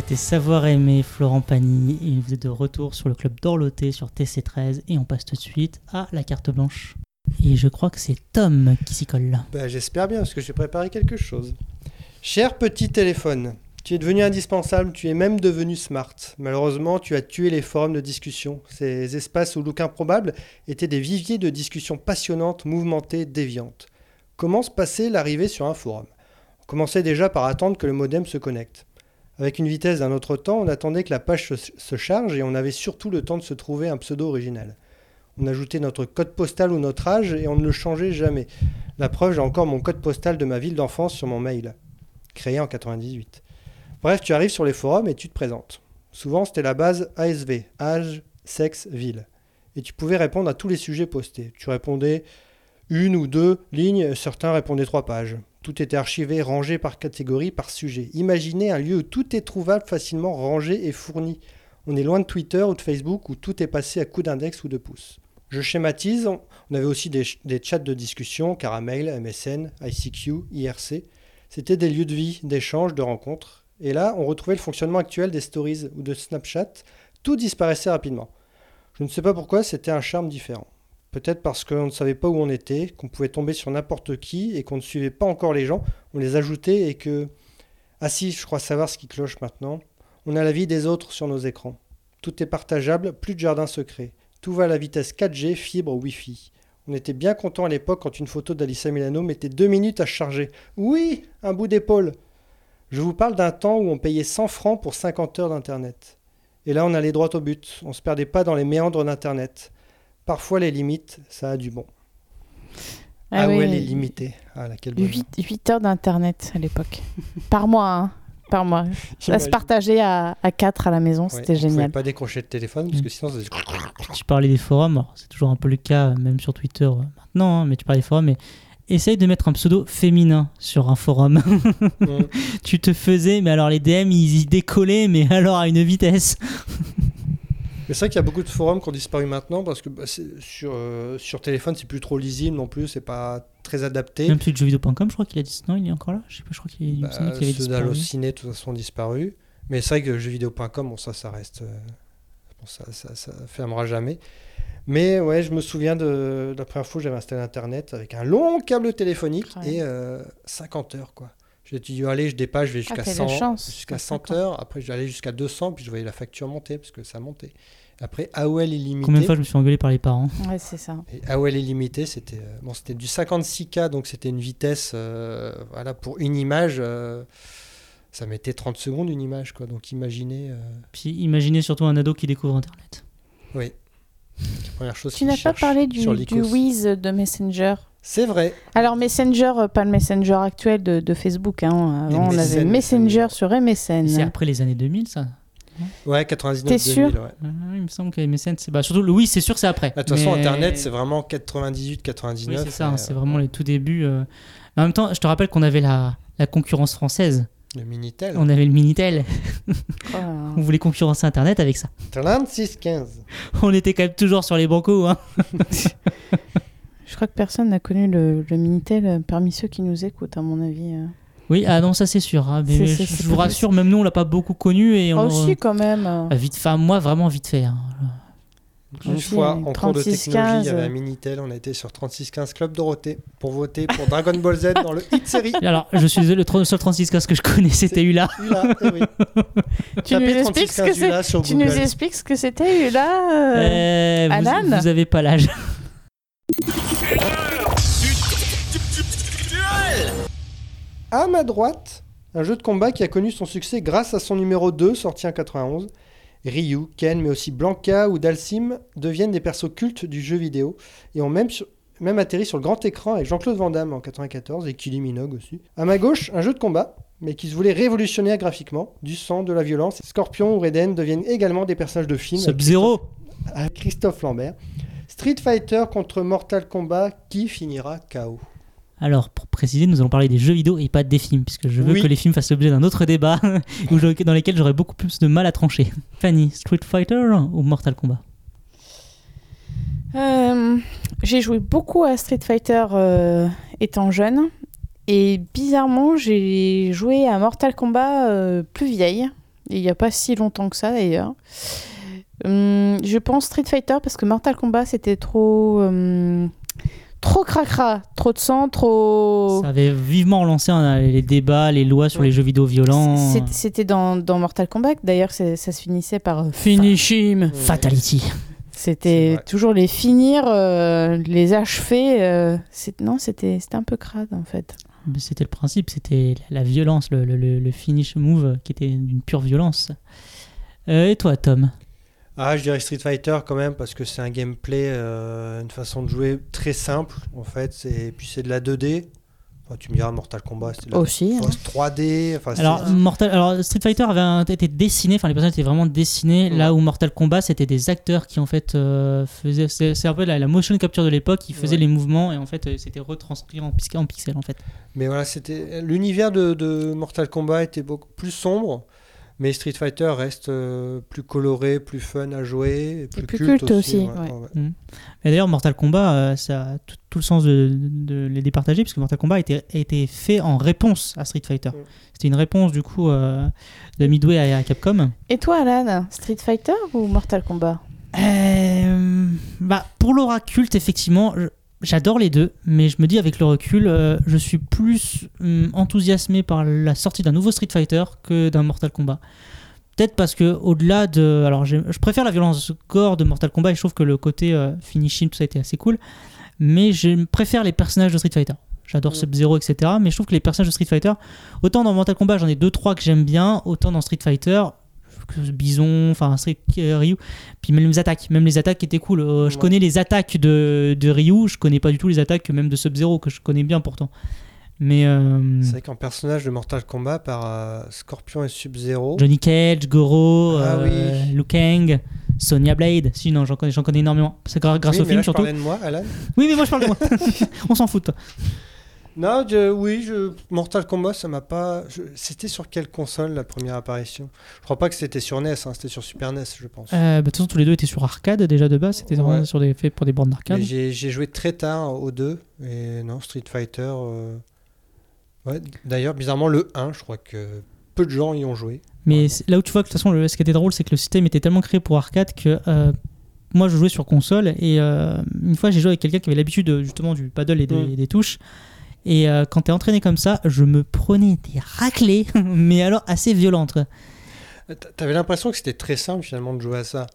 C'était Savoir aimer Florent Pagny et vous êtes de retour sur le club d'Orloté sur TC13 et on passe tout de suite à la carte blanche. Et je crois que c'est Tom qui s'y colle là. Bah, J'espère bien, parce que j'ai préparé quelque chose. Cher petit téléphone, tu es devenu indispensable, tu es même devenu smart. Malheureusement, tu as tué les forums de discussion. Ces espaces où look improbable étaient des viviers de discussions passionnantes, mouvementées, déviantes. Comment se passait l'arrivée sur un forum? On commençait déjà par attendre que le modem se connecte. Avec une vitesse d'un autre temps, on attendait que la page se, charge et on avait surtout le temps de se trouver un pseudo original. On ajoutait notre code postal ou notre âge et on ne le changeait jamais. La preuve, j'ai encore mon code postal de ma ville d'enfance sur mon mail, créé en 98. Bref, tu arrives sur les forums et tu te présentes. Souvent, c'était la base ASV, âge, sexe, ville. Et tu pouvais répondre à tous les sujets postés. Tu répondais une ou deux lignes, certains répondaient trois pages. Tout était archivé, rangé par catégorie, par sujet. Imaginez un lieu où tout est trouvable facilement, rangé et fourni. On est loin de Twitter ou de Facebook où tout est passé à coup d'index ou de pouce. Je schématise, on avait aussi des, des chats de discussion, Caramel, MSN, ICQ, IRC. C'était des lieux de vie, d'échanges, de rencontres. Et là, on retrouvait le fonctionnement actuel des stories ou de Snapchat. Tout disparaissait rapidement. Je ne sais pas pourquoi, c'était un charme différent. Peut-être parce qu'on ne savait pas où on était, qu'on pouvait tomber sur n'importe qui et qu'on ne suivait pas encore les gens. On les ajoutait et que... Ah si, je crois savoir ce qui cloche maintenant. On a la vie des autres sur nos écrans. Tout est partageable, plus de jardin secret. Tout va à la vitesse 4G, fibre, Wi-Fi. On était bien content à l'époque quand une photo d'Alissa Milano mettait deux minutes à charger. Oui, un bout d'épaule. Je vous parle d'un temps où on payait 100 francs pour 50 heures d'Internet. Et là, on allait droit au but. On se perdait pas dans les méandres d'Internet. Parfois, les limites, ça a du bon. Ah, Ah oui, ouais, les limités. Ah, là, quel bonheur. 8, heures d'internet à l'époque. Par mois, hein. Par mois. Ça se partageait à, à 4 à la maison, Ouais, c'était génial. pas décrocher le téléphone parce que sinon, ça Tu parlais des forums, alors c'est toujours un peu le cas, même sur Twitter euh, maintenant, hein, mais tu parlais des forums, mais essaye de mettre un pseudo féminin sur un forum. Mm. tu te faisais, mais alors les DM ils y décollaient, mais alors à une vitesse. Mais c'est vrai qu'il y a beaucoup de forums qui ont disparu maintenant parce que bah, sur, euh, sur téléphone, c'est plus trop lisible non plus, c'est pas très adapté. Même celui de jeuxvideo.com, je crois qu'il a dit. Non, il est encore là Je sais pas, je crois qu'il Bah, qu'il avait ceux d'Allociné, de toute façon, ont disparu. Mais c'est vrai que jeuxvideo.com, bon, ça, ça reste. euh, bon, ça, ça, ça fermera jamais. Mais ouais, je me souviens de, de la première fois où j'avais installé Internet avec un long câble téléphonique Ouais. et euh, 50 heures, quoi. J'ai dit, allez, je dépasse, je vais jusqu'à 100, chance, jusqu'à pas 100 50. heures. Après, j'allais jusqu'à 200, puis je voyais la facture monter parce que ça montait. Après, AOL illimité. Combien de fois je me suis engueulé par les parents? Ouais, c'est ça. Et AOL illimité, c'était euh, bon, c'était du 56K, donc c'était une vitesse, euh, voilà, pour une image, euh, ça mettait 30 secondes une image, quoi. Donc imaginez, euh, Puis imaginez surtout un ado qui découvre Internet. oui. La première chose Tu n'as pas parlé du, du. Wiz de Messenger C'est vrai. Alors Messenger, euh, pas le Messenger actuel de, de Facebook. Hein. Avant, on avait MSN, Messenger sur Et C'est MSN. après les années 2000, ça Ouais, 99 T'es sûr 2000, ouais. Ouais, il me semble que MSN, c'est. Bah, surtout, le- oui, c'est sûr, c'est après. Bah, De toute façon, Mais- Internet, c'est vraiment 98-99. Oui, c'est ça, hein, c'est euh, vraiment les tout débuts. euh. Mais en même temps, je te rappelle qu'on avait la, la concurrence française. Le Minitel. On avait le Minitel. Oh. On voulait concurrencer Internet avec ça. 36-15. On était quand même toujours sur les bancos. Hein. Je crois que personne n'a connu le, le Minitel euh, parmi ceux qui nous écoutent, à mon avis. euh. Oui, ah non, ça c'est sûr. hein, mais je, vous rassure, même nous, on l'a pas beaucoup connu. Et on, aussi, quand même. Ah, vite, enfin, moi, vraiment vite fait. hein. Une Aussi, fois, avec en cours de 36, technologie, il y avait 15. un Minitel. On a été sur 36-15 Club Dorothée pour voter pour Dragon Ball Z dans le hit série. Alors, je suis désolé, le seul 36 que je connais, c'était Ula. Ula, eh oui. Tu nous expliques ce que 36-15 c'est Ula sur Tu nous Google. expliques ce que c'était, là euh, Euh, vous, Alan vous avez pas l'âge. À ma droite, un jeu de combat qui a connu son succès grâce à son numéro 2, sorti en 91. Ryu, Ken, mais aussi Blanca ou Dalsim deviennent des persos cultes du jeu vidéo et ont même, même atterri sur le grand écran avec Jean-Claude Van Damme en 94 et Kylie Minogue aussi. À ma gauche, un jeu de combat, mais qui se voulait révolutionnaire graphiquement, du sang, de la violence. Scorpion ou Raiden deviennent également des personnages de films. Sub-Zero. Christophe Lambert. Street Fighter contre Mortal Kombat, qui finira KO Alors, pour préciser, nous allons parler des jeux vidéo et pas des films, puisque je veux Oui. que les films fassent l'objet d'un autre débat dans lesquels j'aurais beaucoup plus de mal à trancher. Fanny, Street Fighter ou Mortal Kombat? Euh, J'ai joué beaucoup à Street Fighter euh, étant jeune. Et bizarrement, j'ai joué à Mortal Kombat euh, plus vieille. Il n'y a pas si longtemps que ça d'ailleurs. Hum, je pense Street Fighter parce que Mortal Kombat c'était trop. Trop cracra. Trop de sang, trop. Ça avait vivement relancé hein, les débats, les lois sur les jeux vidéo violents. C'était dans, dans Mortal Kombat d'ailleurs ça se finissait par euh, Finish him. Fatality. C'était toujours les finir, euh, les achever. euh, non, c'était c'était un peu crade en fait. C'était le principe, c'était la violence, le, le- le- le finish move qui était d'une pure violence. Euh, et toi, Tom? Ah, je dirais Street Fighter quand même, parce que c'est un gameplay, euh, une façon de jouer très simple, en fait. Et puis c'est de la 2D. Enfin, tu me diras, Mortal Kombat, c'était de la Aussi. hein. enfin, c'est 3D. Enfin, c'est- alors, Mortal, alors, Street Fighter avait un- été dessiné, enfin les personnages étaient vraiment dessinés, là où Mortal Kombat c'était des acteurs qui en fait euh, faisaient. C'est un peu la, la motion capture de l'époque, qui faisaient Ouais. les mouvements et en fait euh, c'était retranscrit en, pix- en pixels en fait. Mais voilà, c'était l'univers de, de Mortal Kombat était beaucoup plus sombre. Mais Street Fighter reste euh, plus coloré, plus fun à jouer, et plus, plus culte, culte aussi, ouais, ouais. ouais. Et d'ailleurs, Mortal Kombat, euh, ça a tout, tout le sens de, de les départager, puisque Mortal Kombat a été, a été fait en réponse à Street Fighter. Mm. C'était une réponse du coup euh, de Midway à, à Capcom. Et toi, Alan, Street Fighter ou Mortal Kombat? Euh, bah, pour l'aura culte, effectivement, je- j'adore les deux, mais je me dis avec le recul, euh, je suis plus hum, enthousiasmé par la sortie d'un nouveau Street Fighter que d'un Mortal Kombat. Peut-être parce que au-delà de, alors je préfère la violence gore de Mortal Kombat et je trouve que le côté euh, finishing tout ça était assez cool, mais je préfère les personnages de Street Fighter. J'adore Ouais. Sub-Zero, etc. Mais je trouve que les personnages de Street Fighter, autant dans Mortal Kombat j'en ai deux trois que j'aime bien, autant dans Street Fighter, Bison, enfin euh, Ryu, puis même les attaques, même les attaques étaient cool. Euh, Je Ouais. connais les attaques de, de Ryu, je connais pas du tout les attaques même de Sub-Zero que je connais bien pourtant. Mais euh, C'est vrai qu'en personnage de Mortal Kombat, par euh, Scorpion et Sub-Zero, Johnny Cage, Goro, Ah oui. Liu Kang, Sonya Blade, si non j'en connais, connais énormément. C'est grâce Oui, au mais film là, je surtout. de moi, Alan. Oui mais moi je parle de moi. On s'en fout. toi. Non, je- oui, je, Mortal Kombat, ça m'a pas. C'était sur quelle console la première apparition? Je crois pas que c'était sur NES, hein, c'était sur Super NES, je pense. Euh, bah, de toute façon tous les deux étaient sur arcade déjà de base, c'était vraiment Ouais. sur des faits pour des bornes d'arcade. J'ai joué très tard au 2, et non, Street Fighter. euh, ouais, D'ailleurs, bizarrement, le 1, je crois que peu de gens y ont joué. Mais là où tu vois que de toute façon, le- ce qui était drôle, c'est que le système était tellement créé pour arcade que euh, moi, je jouais sur console et une fois, j'ai joué avec quelqu'un qui avait l'habitude justement du paddle et des, Mm. des touches. Et euh, quand t'es entraîné comme ça, je me prenais des raclées, mais alors assez violentes. Euh, T'avais l'impression que c'était très simple finalement de jouer à ça.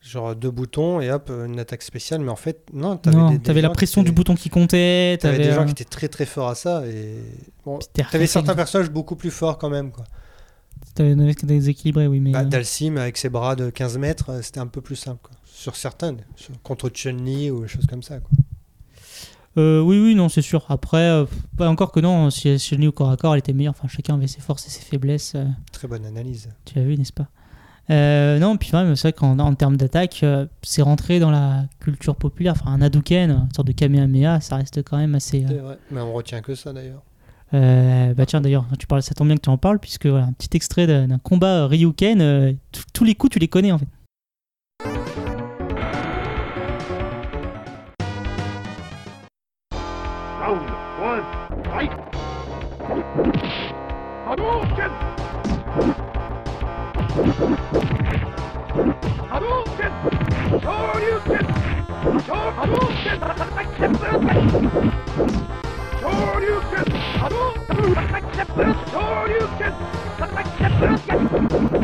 Genre deux boutons et hop, une attaque spéciale, mais en fait, non, t'avais la pression du bouton qui comptait. T'avais des euh, gens qui étaient très très forts à ça et bon, t'avais certains personnages beaucoup plus forts quand même quoi. T'avais des mecs déséquilibrés, oui, mais. Bah, euh, Dalsim avec ses bras de 15 mètres, euh, c'était un peu plus simple quoi. Sur certains, sur- contre Chun-Li ou des choses comme ça quoi. Euh, oui, oui, non, c'est sûr. Après, euh, pas encore que non, si Chun-Li au corps à corps, elle était meilleure. Enfin, chacun avait ses forces et ses faiblesses. euh, Très bonne analyse. Tu as vu, n'est-ce pas? Non, puis même, c'est vrai qu'en en termes d'attaque, c'est rentré dans la culture populaire. Enfin, un Hadouken, une sorte de Kamehameha, ça reste quand même assez. Vrai. Mais on retient que ça d'ailleurs. bah tiens, d'ailleurs, tu parles, ça tombe bien que tu en parles, puisque voilà, un petit extrait d'un combat Ryuken, tous les coups, tu les connais en fait.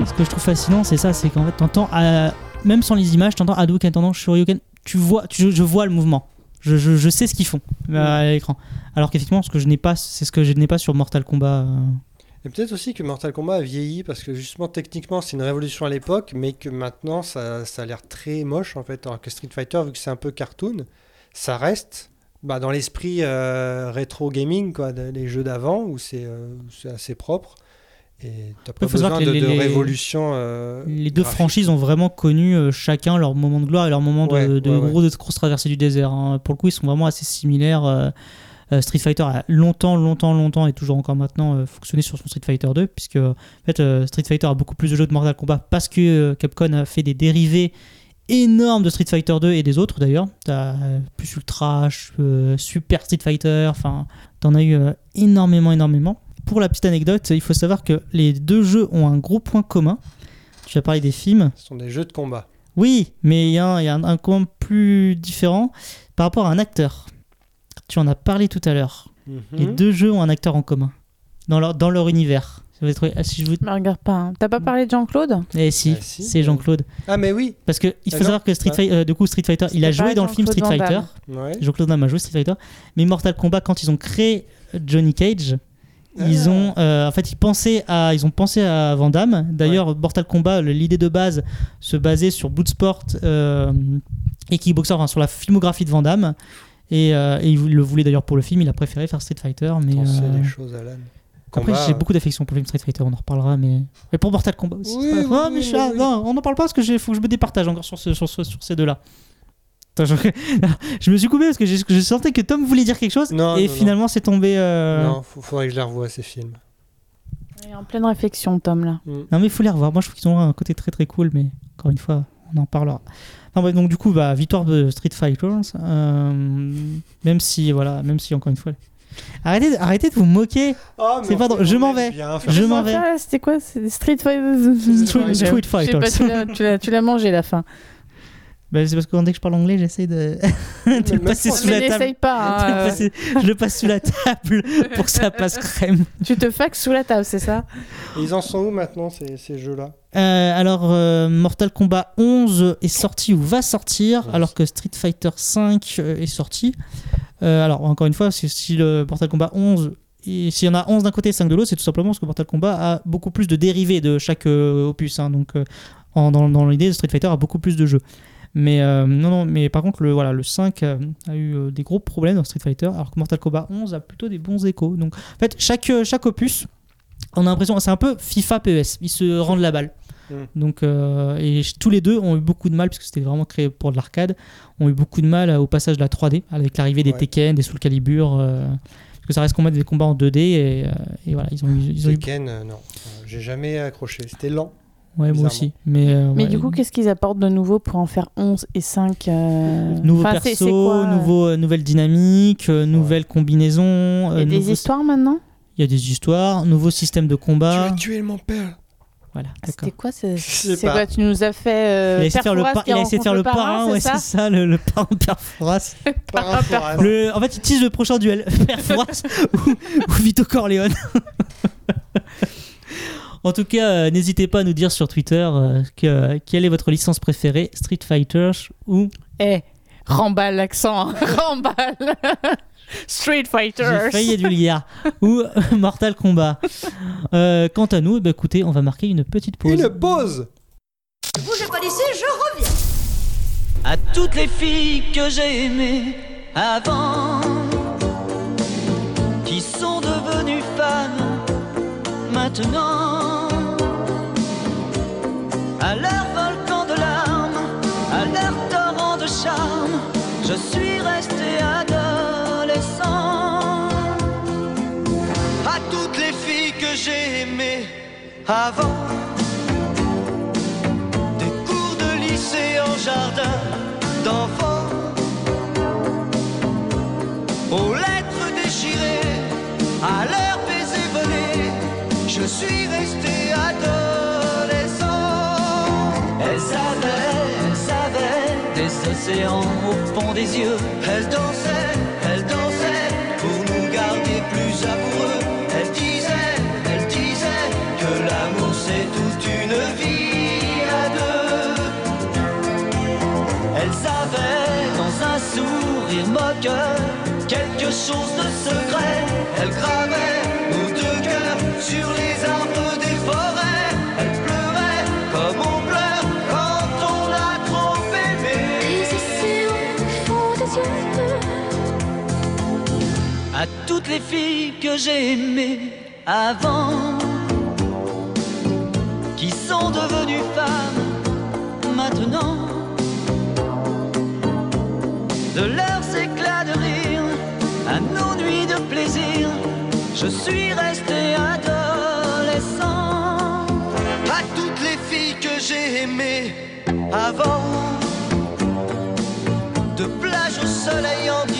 Ce que je trouve fascinant, c'est ça, c'est qu'en fait, t'entends, euh, même sans les images, t'entends Hadouken, t'entends Shoryuken, tu vois, tu- je vois le mouvement. Je, je- je sais ce qu'ils font euh, à l'écran. Alors qu'effectivement, ce que je n'ai pas, c'est ce que je n'ai pas sur Mortal Kombat. euh. Et peut-être aussi que Mortal Kombat a vieilli parce que justement techniquement c'est une révolution à l'époque, mais que maintenant ça, ça a l'air très moche en fait. Alors que Street Fighter, vu que c'est un peu cartoon, ça reste bah, dans l'esprit euh, rétro gaming, quoi, les jeux d'avant où c'est euh, où c'est assez propre. Et t'as pas besoin de, les- de les- révolution. euh, Les deux graphique. franchises ont vraiment connu euh, chacun leur moment de gloire et leur moment de, Ouais, de ouais, ouais. gros de grosses traversées du désert. hein. Pour le coup, ils sont vraiment assez similaires. euh, euh, Street Fighter a longtemps, longtemps, longtemps et toujours encore maintenant fonctionné sur son Street Fighter 2, puisque en fait, Street Fighter a beaucoup plus de jeux de Mortal Kombat parce que Capcom a fait des dérivés énormes de Street Fighter 2 et des autres d'ailleurs. T'as plus Ultra, Super Street Fighter, enfin, t'en as eu énormément, énormément. Pour la petite anecdote, il faut savoir que les deux jeux ont un gros point commun. Tu as parlé des films. Ce sont des jeux de combat. Oui, mais il y a, un, y a un, un point plus différent par rapport à un acteur. Tu en as parlé tout à l'heure. Les Mhm. deux jeux ont un acteur en commun dans leur, dans leur univers. Ah, si je vous... Me regarde pas. hein. T'as pas parlé de Jean-Claude Eh si, Ah, si, c'est Jean-Claude. Ah mais oui. Parce que il faut Ah savoir que Street ouais. Fighter, euh, du coup Street Fighter, il a joué dans le film Street Fighter. Ouais. Jean-Claude Van Damme a joué Street Fighter. Mais Mortal Kombat, quand ils ont créé Johnny Cage, ils Ah. ont, euh, en fait, ils pensaient à, ils ont pensé à Van Damme. D'ailleurs, Mortal Kombat, l'idée de base se basait sur Bloodsport euh, et Kickboxer, enfin, sur la filmographie de Van Damme. Et, euh, et il le voulait d'ailleurs pour le film. Il a préféré faire Street Fighter, mais euh, des choses, Alan. après Combat, j'ai beaucoup d'affection pour le film Street Fighter. On en reparlera, mais mais pour Mortal Kombat aussi. Oui, pas- Oh, non, on n'en parle pas parce que faut que je me départage encore sur, ce- sur, ce- sur ces deux-là. Attends, je... je me suis coupé parce que je sentais que Tom voulait dire quelque chose Non, et non, non. finalement c'est tombé. euh, Non, faut- faudrait que je les revoie ces films. Il est en pleine réflexion, Tom, là. Mm. Non mais il faut les revoir. Moi je trouve qu'ils ont un côté très très cool, mais encore une fois, on en parlera. Enfin, bref, donc du coup, bah, victoire de Street Fighters. euh, même si voilà, même si encore une fois. Arrêtez, arrêtez de vous moquer. Ah, C'est pas drôle, je m'en vais. Je m'en vais. C'était quoi? Street Fighter. Street- Street Je sais pas, tu l'as- tu l'as mangé la fin. Bah, c'est parce que dès que je parle anglais, j'essaie de, de passer sous la table. pas. Hein, passer- je le passe sous la table pour que ça passe crème. Tu te faxes sous la table, c'est ça? Et Ils en sont où maintenant ces, ces jeux-là? Euh, alors, euh, Mortal Kombat 11 est sorti ou va sortir, alors que Street Fighter 5 est sorti. Euh, alors, encore une fois, si, le Mortal Kombat 11, et s'il y en a 11 d'un côté et 5 de l'autre, c'est tout simplement parce que Mortal Kombat a beaucoup plus de dérivés de chaque euh, opus. hein. donc, euh, en- dans, dans l'idée, Street Fighter a beaucoup plus de jeux. Mais euh, non, non, mais par contre, le, voilà, le 5 euh, a eu euh, des gros problèmes dans Street Fighter, alors que Mortal Kombat 11 a plutôt des bons échos. Donc, en fait, chaque, chaque opus, on a l'impression, c'est un peu FIFA PES, ils se rendent la balle. Mm. Donc, euh, et tous les deux ont eu beaucoup de mal, puisque c'était vraiment créé pour de l'arcade, ont eu beaucoup de mal au passage de la 3D, avec l'arrivée des Ouais. Tekken, des Soul Calibur, euh, parce que ça reste combat des combats en 2D, et, et voilà, ils ont eu. Ils ont eu Tekken, non. J'ai jamais accroché. C'était lent. Ouais, moi aussi. Mais, euh, Mais ouais, du coup, qu'est-ce qu'ils apportent de nouveau pour en faire 11 et 5 euh, Nouveau enfin, perso, quoi, euh, nouveau, euh, nouvelle dynamique, euh, nouvelle combinaison. Il y a des nouveau- histoires maintenant? Il y a des histoires, nouveau système de combat. tué mon père. Voilà, Ah. C'était quoi C'est quoi Tu nous as fait. euh, Il a essayé de faire le, Père par- Fouras qui il a essayé de faire le rencontre parrain, ouais, c'est ça, le, le parrain à- Le- en fait, il tease le prochain duel, Père Fouras ou, ou Vito Corleone. en tout cas, euh, n'hésitez pas à nous dire sur Twitter euh, que, quelle est votre licence préférée, Street Fighter ou Eh, remballe l'accent, hein. remballe Street j'ai Fighter failli être vulgaire ou Mortal Kombat. Euh, quant à nous, eh ben, écoutez, on va marquer une petite pause. Une pause Bougez pas d'ici, je reviens. à toutes les filles que j'ai aimées avant, qui sont devenues femmes maintenant, à leur volcan de larmes, à leur torrent de charme, je suis resté adolescent. À toutes les filles que j'ai aimées avant, des cours de lycée en jardin d'enfants, aux lettres déchirées, à leur baiser volé, je suis resté des océans au fond des yeux. Elles dansaient, les filles que j'ai aimées avant, qui sont devenues femmes maintenant, de leurs éclats de rire à nos nuits de plaisir, je suis resté adolescent. À toutes les filles que j'ai aimées avant, de plage au soleil en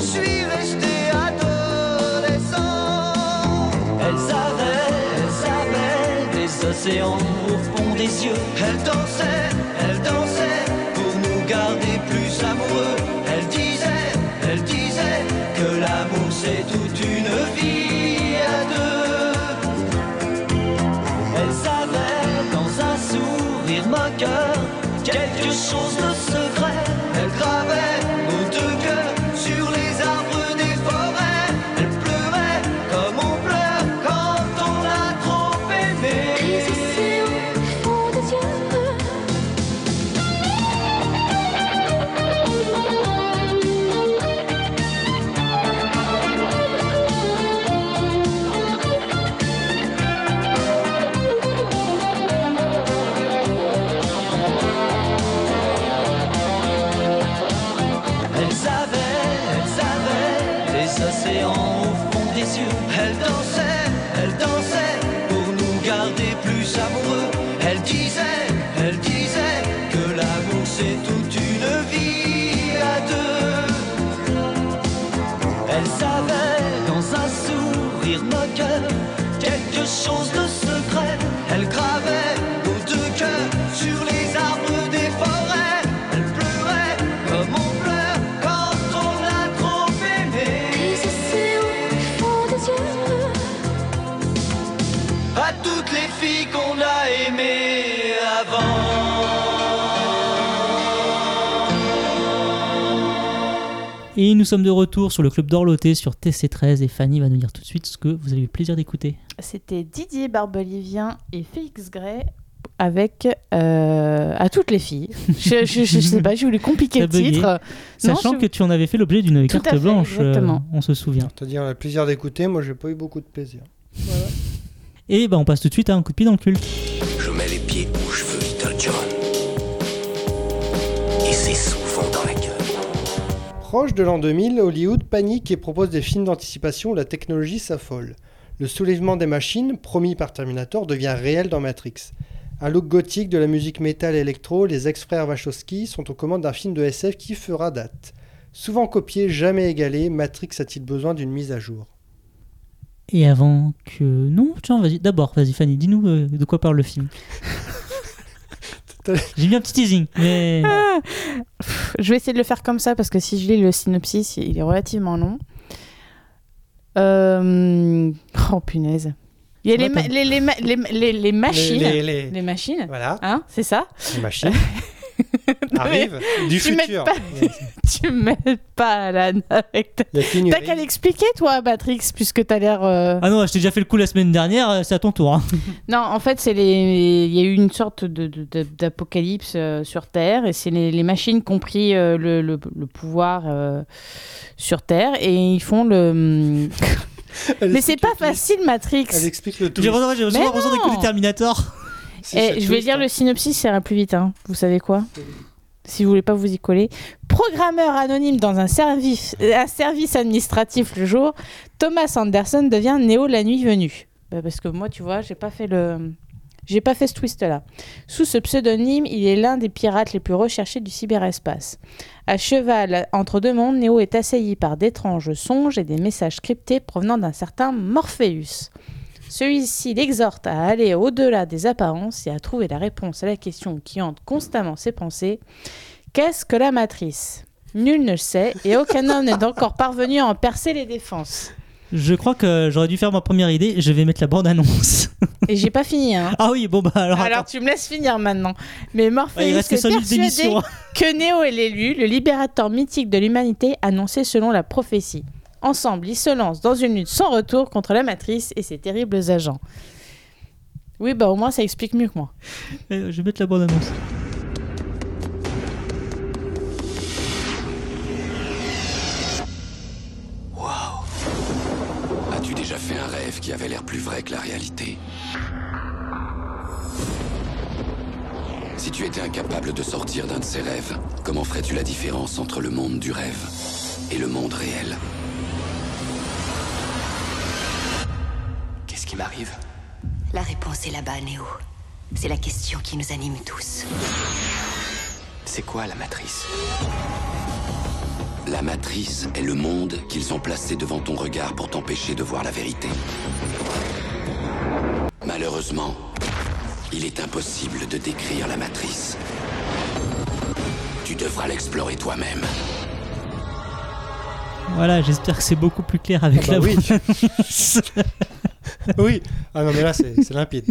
je suis resté adolescent. Elles avaient, elles avaient des océans au fond des yeux. Elles dansaient, nous sommes de retour sur le club d'Orloté sur TC13 et Fanny va nous dire tout de suite ce que vous avez eu le plaisir d'écouter. C'était Didier Barbelivien et Félix Gray avec euh, à toutes les filles. Je, je, je sais pas, je voulais compliquer le titre. Non, Sachant je- que tu en avais fait l'objet d'une carte fait, blanche, euh, exactement. on se souvient. C'est-à-dire, on a le plaisir d'écouter. Moi, j'ai pas eu beaucoup de plaisir. Et bah on passe tout de suite à un coup de pied dans le culte. Proche de l'an 2000, Hollywood panique et propose des films d'anticipation où la technologie s'affole. Le soulèvement des machines, promis par Terminator, devient réel dans Matrix. Un look gothique, de la musique métal et électro, les ex-frères Wachowski sont aux commandes d'un film de SF qui fera date. Souvent copié, jamais égalé, Matrix a-t-il besoin d'une mise à jour? Et avant que... Non, tiens, vas-y. D'abord, vas-y Fanny, dis-nous euh, de quoi parle le film? J'ai mis un petit teasing, mais... Ah, pff, je vais essayer de le faire comme ça parce que si je lis le synopsis, il est relativement long. Euh, Oh punaise. Il y a les, ma- les, les, ma- les, machines. Les- machines. Voilà. Hein, c'est ça Les machines du tu m'aides futur. pas- Tu m'aides pas, Alan, avec ta... T'as qu'à l'expliquer, toi, Matrix, puisque t'as l'air... euh, Ah non, je t'ai déjà fait le coup la semaine dernière, euh, c'est à ton tour. hein. Non, en fait, c'est les. Il y a eu une sorte de, de- de- d'apocalypse euh, sur Terre, et c'est les, les machines qui ont pris euh, le, le- le pouvoir euh, sur Terre, et ils font le. Elle Mais c'est pas facile, Matrix. Elle explique le J'ai twist. j'ai d'écouter non. Terminator. Eh, je vais lire hein. le synopsis, ça ira plus vite. hein. Vous savez quoi? Si vous voulez pas vous y coller. Programmeur anonyme dans un service, administratif le jour, Thomas Anderson devient Néo la nuit venue. Bah, parce que moi, tu vois, j'ai pas fait pas fait ce twist-là. Sous ce pseudonyme, il est l'un des pirates les plus recherchés du cyberespace. À cheval entre deux mondes, Néo est assailli par d'étranges songes et des messages cryptés provenant d'un certain Morpheus. Celui-ci l'exhorte à aller au-delà des apparences et à trouver la réponse à la question qui hante constamment ses pensées. Qu'est-ce que la matrice? Nul ne le sait et aucun homme n'est encore parvenu à en percer les défenses. Je crois que j'aurais dû faire ma première idée. Je vais mettre la bande-annonce. Et j'ai pas fini. Hein. ah oui, bon bah alors. Alors attends. tu me laisses finir maintenant. Mais Morpheus Ouais, est 5 minutes persuadé d'émission. que Néo est l'élu, le libérateur mythique de l'humanité annoncé selon la prophétie. Ensemble, ils se lancent dans une lutte sans retour contre la matrice et ses terribles agents. Oui, bah au moins ça explique mieux que moi. Eh, Je vais mettre la bande-annonce. As-tu déjà fait un rêve qui avait l'air plus vrai que la réalité? Si tu étais incapable de sortir d'un de ces rêves, comment ferais-tu la différence entre le monde du rêve et le monde réel? M'arrive La réponse est là-bas, Néo. C'est la question qui nous anime tous. C'est quoi la matrice? La matrice est le monde qu'ils ont placé devant ton regard pour t'empêcher de voir la vérité. Malheureusement, il est impossible de décrire la matrice. Tu devras l'explorer toi-même. Voilà, j'espère que c'est beaucoup plus clair avec Ah bah la oui. Oui. Ah non, mais là, c'est limpide.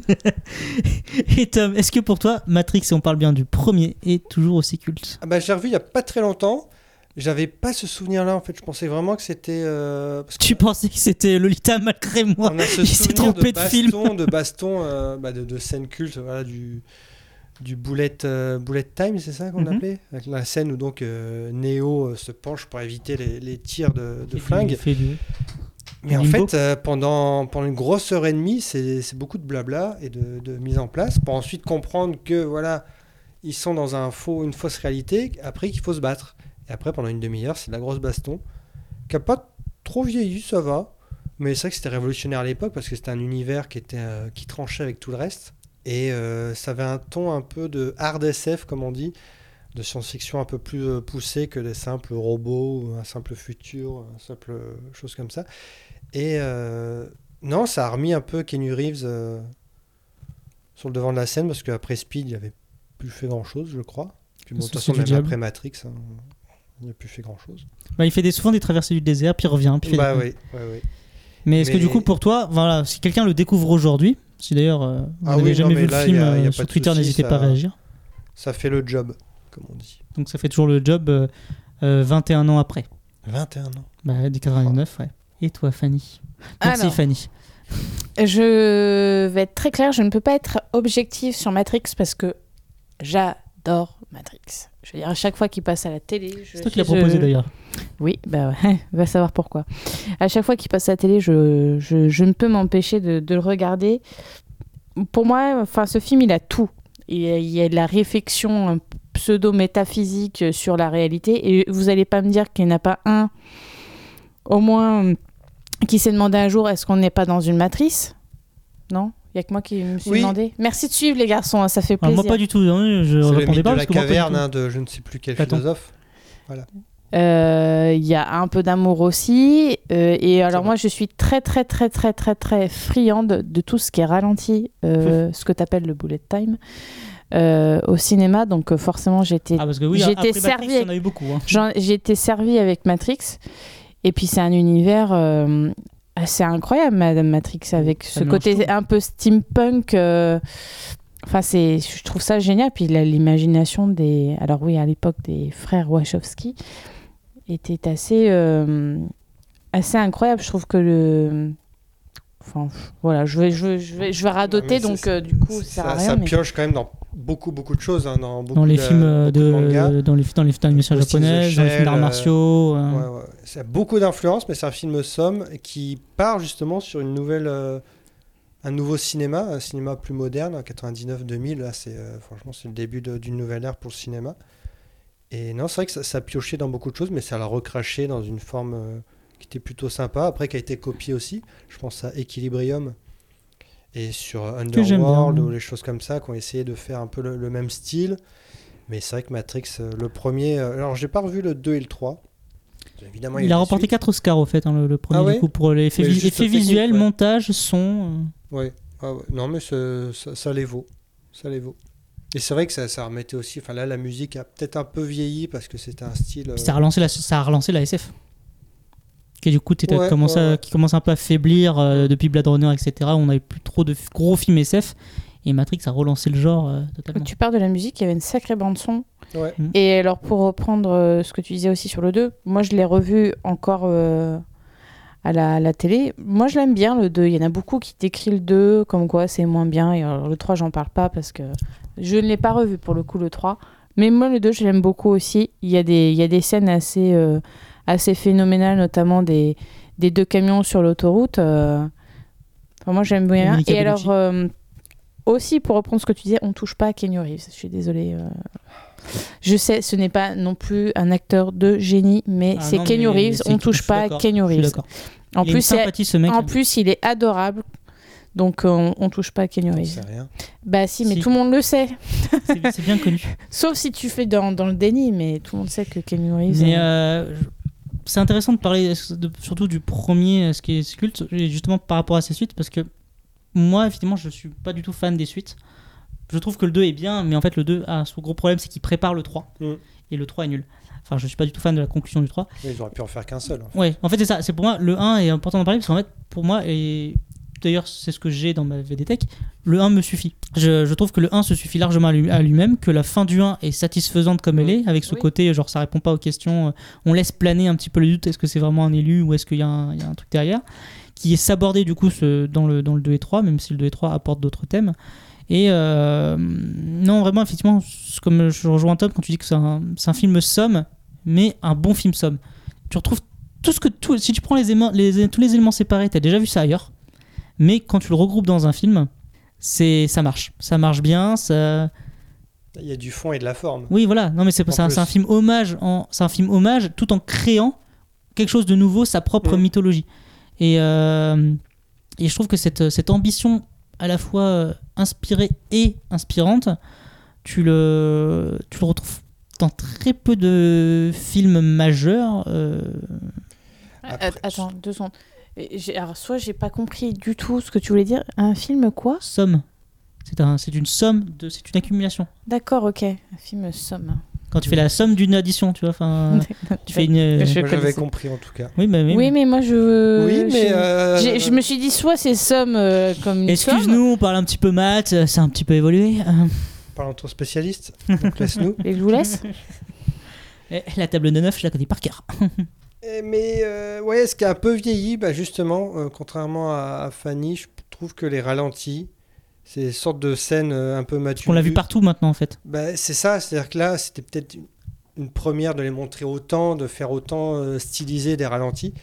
Et Tom, est-ce que pour toi, Matrix, si on parle bien du premier, est toujours aussi culte? Ah bah, j'ai revu il y a pas très longtemps. J'avais pas ce souvenir-là, en fait. Je pensais vraiment que c'était. euh, Tu pensais que c'était Lolita malgré moi On a ce Il s'est souvenir trompé de de film. baston, de baston, euh, bah, de, de scène culte, voilà, du, du bullet, euh, bullet time, c'est ça qu'on Mhm. appelait Avec La scène où donc euh, Neo se penche pour éviter les, les tirs de, de Il flingue. fait du- Mais en fait, euh, pendant, pendant une grosse heure et demie, c'est c'est beaucoup de blabla et de, de mise en place pour ensuite comprendre que voilà, ils sont dans un faux, une fausse réalité, après qu'il faut se battre. Et après, pendant une demi-heure, c'est de la grosse baston qui n'a pas trop vieilli, ça va. Mais c'est vrai que c'était révolutionnaire à l'époque parce que c'était un univers qui, était, euh, qui tranchait avec tout le reste. Et euh, ça avait un ton un peu de hard SF, comme on dit, de science-fiction un peu plus euh, poussé que des simples robots, un simple futur, un simple euh, chose comme ça. Et euh, non, ça a remis un peu Kenny Reeves euh, sur le devant de la scène parce qu'après Speed, il n'avait plus fait grand-chose, je crois. Puis bon, de toute façon, même après Matrix, hein, il n'a plus fait grand-chose. Bah, il fait des, souvent des traversées du désert, puis il revient. Puis Bah oui. Mais est-ce que du coup, pour toi, voilà, si quelqu'un le découvre aujourd'hui, si d'ailleurs euh, vous Ah n'avez oui, non, jamais mais vu là, le film y a- y a sur Twitter, n'hésitez pas à réagir. Ça fait le job, comme on dit. Donc ça fait toujours le job euh, euh, 21 ans après. 21 ans. Bah, des 89, ouais. Et toi, Fanny? Merci, Alors. Fanny. Je vais être très claire, je ne peux pas être objective sur Matrix parce que j'adore Matrix. Je veux dire, à chaque fois qu'il passe à la télé. je C'est toi qui l'as proposé je- d'ailleurs. Oui, bah ouais, va savoir pourquoi. À chaque fois qu'il passe à la télé, je, je, je ne peux m'empêcher de, de le regarder. Pour moi, enfin, ce film, il a tout. Il y a, il y a de la réflexion euh, pseudo-métaphysique sur la réalité. Et vous n'allez pas me dire qu'il n'y en a pas un, au moins, qui s'est demandé un jour est-ce qu'on n'est pas dans une matrice? Non? Il n'y a que moi qui me suis Oui. demandé. Merci de suivre, les garçons, hein, ça fait Alors, plaisir. moi, pas du tout. hein, je le répondais mythe pas de parce la que caverne hein, de je ne sais plus quel philosophe. Euh, Il y a un peu d'amour aussi. euh, et alors, moi, je suis très, très, très, très, très, très friande de tout ce qui est ralenti, euh, ce que tu appelles le bullet time, euh, au cinéma. Donc, euh, forcément, j'ai été, Ah, oui, j'ai après été Matrix, servi il y en a eu beaucoup. hein. servie avec Matrix. Et puis, c'est un univers euh, assez incroyable, Madame Matrix, avec Ça ce côté tout. un peu steampunk. euh, Enfin, c'est, je trouve ça génial. Puis la- l'imagination des, alors oui, à l'époque des frères Wachowski était assez, euh, assez incroyable. Je trouve que le, enfin, voilà, je vais, je vais, je vais, je vais radoter, c'est- donc euh, du coup, ça sert à Ça, rien. ça mais- pioche quand même dans beaucoup, beaucoup de choses hein, dans beaucoup Dans les de- films de de, dans les dans les films d'animation japonaises, dans les films d'arts euh, martiaux. euh, Ouais, ouais. Ça a beaucoup d'influence, mais c'est un film somme qui part justement sur une nouvelle, euh, un nouveau cinéma, un cinéma plus moderne, en 99-2000. Là, c'est euh, franchement, c'est le début d'une nouvelle ère pour le cinéma. Et non, c'est vrai que ça, ça a pioché dans beaucoup de choses, mais ça l'a recraché dans une forme qui était plutôt sympa. Après, qui a été copiée aussi. Je pense à Equilibrium et sur Underworld ou les choses comme ça, qui ont essayé de faire un peu le, le même style. Mais c'est vrai que Matrix, euh, le premier. euh, alors, j'ai pas revu le 2 et le 3. Évidemment, Il a remporté suites. 4 Oscars au fait, hein, le, le premier Ah ouais du coup, pour les effets, visuels, ouais. montage, son. euh. Ouais. Ah ouais. Non, mais ça, ça les vaut. Ça les vaut. Et c'est vrai que ça, ça remettait aussi. Enfin, là, la musique a peut-être un peu vieilli parce que c'était un style. euh, ça a relancé la, ça a relancé la SF. Qui du coup Ouais, commence ouais, à- ouais. qui commence un peu à faiblir euh, depuis Blade Runner, etc. On n'avait plus trop de gros films SF. Et Matrix a relancé le genre euh, totalement. Tu parles de la musique, il y avait une sacrée bande-son. Ouais. Mm. Et alors, pour reprendre euh, ce que tu disais aussi sur le 2, moi je l'ai revu encore euh, à, la, à la télé. Moi je l'aime bien le 2. Il y en a beaucoup qui décrivent le 2 comme quoi c'est moins bien. Et alors, le 3, j'en parle pas parce que je ne l'ai pas revu pour le coup, le 3. Mais moi le 2, je l'aime beaucoup aussi. Il y a des, il y a des scènes assez, euh, assez phénoménales, notamment des, des deux camions sur l'autoroute. euh. Enfin, moi j'aime bien. Et alors. Euh, aussi, pour reprendre ce que tu disais, on touche pas à Kenny Reeves. Je suis désolée. euh. Je sais, ce n'est pas non plus un acteur de génie, mais Ah c'est Kenny Reeves. On touche pas à Kenny Reeves. d'accord. En Il plus, ce mec. en plus, il est adorable. Donc, on, on touche pas à Kenny Reeves. sais rien. Bah si, mais Si. tout le monde le sait. c'est bien connu. Sauf si tu fais dans, dans le déni, mais tout le monde sait que Kenny Reeves. Mais euh, c'est intéressant de parler de- surtout du premier, euh, ce qui est culte, et justement par rapport à ses suites, parce que moi, effectivement, je suis pas du tout fan des suites. Je trouve que le 2 est bien, mais en fait, le 2 a son gros problème, c'est qu'il prépare le 3. Mm. Et le 3 est nul. Enfin, je suis pas du tout fan de la conclusion du 3. Mais ils auraient pu en faire qu'un seul. en fait. Ouais, en fait, c'est ça. C'est pour moi, le 1 est important d'en parler, parce qu'en fait, pour moi, et d'ailleurs, c'est ce que j'ai dans ma VDTech, le 1 me suffit. Je, je trouve que le 1 se suffit largement à lui- à lui-même, que la fin du 1 est satisfaisante comme elle est, avec ce Oui. côté, genre, ça répond pas aux questions, euh, on laisse planer un petit peu le doute, est-ce que c'est vraiment un élu ou est-ce qu'il y, a un il y a un truc derrière, qui est sabordé du coup ce- dans, le, dans le 2 et 3, même si le 2 et 3 apportent d'autres thèmes. Et euh, non, vraiment, effectivement, comme je rejoins Tom quand tu dis que c'est un, un film somme, mais un bon film somme. Tu retrouves tout ce que tout, si tu prends les, éléments- les- tous les éléments séparés, tu as déjà vu ça ailleurs, mais quand tu le regroupes dans un film, c'est ça marche, ça marche bien, ça. Il y a du fond et de la forme. Oui, voilà. Non, mais c'est un, film hommage, en, c'est un film hommage, tout en créant quelque chose de nouveau, sa propre Mm. mythologie. Et euh, et je trouve que cette cette ambition à la fois euh, inspirée et inspirante, tu le tu le retrouves dans très peu de films majeurs. euh, Après, Attends, deux secondes. Alors, soit j'ai pas compris du tout ce que tu voulais dire. Un film quoi? Somme. C'est un, c'est une somme, de, c'est une accumulation. D'accord, ok. Un film somme. Quand tu fais la somme d'une addition, tu vois, enfin, tu fais une. Je Moi, j'avais compris en tout cas. Oui, bah, oui, Oui, mais moi je. oui, mais. je- euh, Je me suis dit, soit c'est somme euh, comme. Excuse-nous, on parle un petit peu maths, euh, c'est un petit peu évolué. Euh, Parlons de ton spécialiste. Donc laisse-nous. Et je vous laisse. la table de 9, je la connais par cœur. Mais euh, ouais, ce qui a un peu vieilli, bah, justement, euh, contrairement à, à Fanny, je trouve que les ralentis, ces sortes de scènes euh, un peu matures. On l'a vu partout maintenant en fait. Bah, c'est ça, c'est-à-dire que là, c'était peut-être une, une première de les montrer autant, de faire autant euh, styliser des ralentis.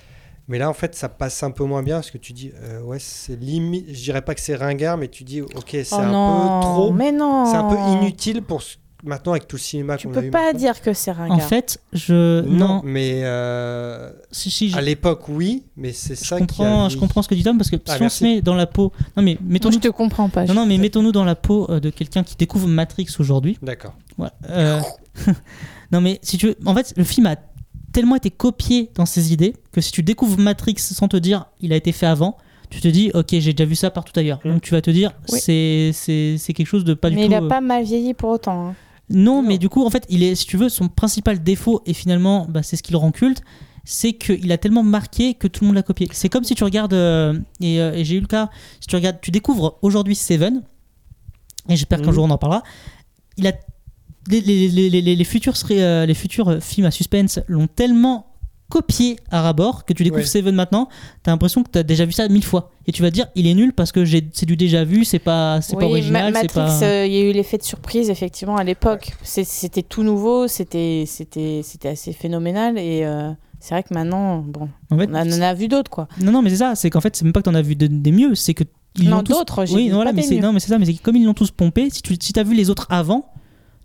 Mais là, en fait, ça passe un peu moins bien parce que tu dis, euh, ouais, c'est limite. Je dirais pas que c'est ringard, mais tu dis, ok, c'est oh un non, peu trop. Mais non. C'est un peu inutile pour ce- maintenant avec tout le cinéma Tu qu'on a peux eu. pas maintenant. dire que c'est ringard. En fait, je. Non, Non, mais euh, si, si, je, à l'époque, oui, mais c'est je ça qui a je comprends ce que dit Tom parce que Ah, si on se met dans la peau. Non, mais Moi, mettons-nous je te comprends pas. non, non, mais mettons-nous dans la peau euh, de quelqu'un qui découvre Matrix aujourd'hui. D'accord. Ouais, euh, non mais si tu veux, en fait, le film a tellement été copié dans ses idées que si tu découvres Matrix sans te dire il a été fait avant, tu te dis ok j'ai déjà vu ça partout ailleurs. Mm. Donc tu vas te dire Oui. c'est c'est c'est quelque chose de pas du mais tout. il a pas mal vieilli pour autant. hein. Non, Non. mais du coup en fait il est si tu veux son principal défaut et finalement bah, c'est ce qui le rend culte. C'est qu'il a tellement marqué que tout le monde l'a copié. C'est comme si tu regardes, euh, et, euh, et j'ai eu le cas, si tu regardes, tu découvres aujourd'hui Seven, et j'espère qu'un Mhm. jour on en parlera. Il a les, les, futurs, les futurs euh, films à suspense l'ont tellement copié à rabord, que tu découvres Ouais. Seven maintenant, t'as l'impression que t'as déjà vu ça mille fois. Et tu vas dire, il est nul parce que j'ai- c'est du déjà vu, c'est pas, c'est pas Oui, original, Ma- c'est Matrix, pas. euh, il y a eu l'effet de surprise effectivement à l'époque. C'était tout nouveau, c'était c'était c'était assez phénoménal et euh, c'est vrai que maintenant, bon, En fait, on, en a vu d'autres quoi. Non, non, mais c'est ça, c'est qu'en fait, c'est même pas que t'en as vu de- des mieux, c'est que. Ils Non, tous- d'autres, j'ai Oui, dit voilà, pas mais c'est mieux. non, mais c'est ça, mais comme ils l'ont tous pompé, si tu si as vu les autres avant,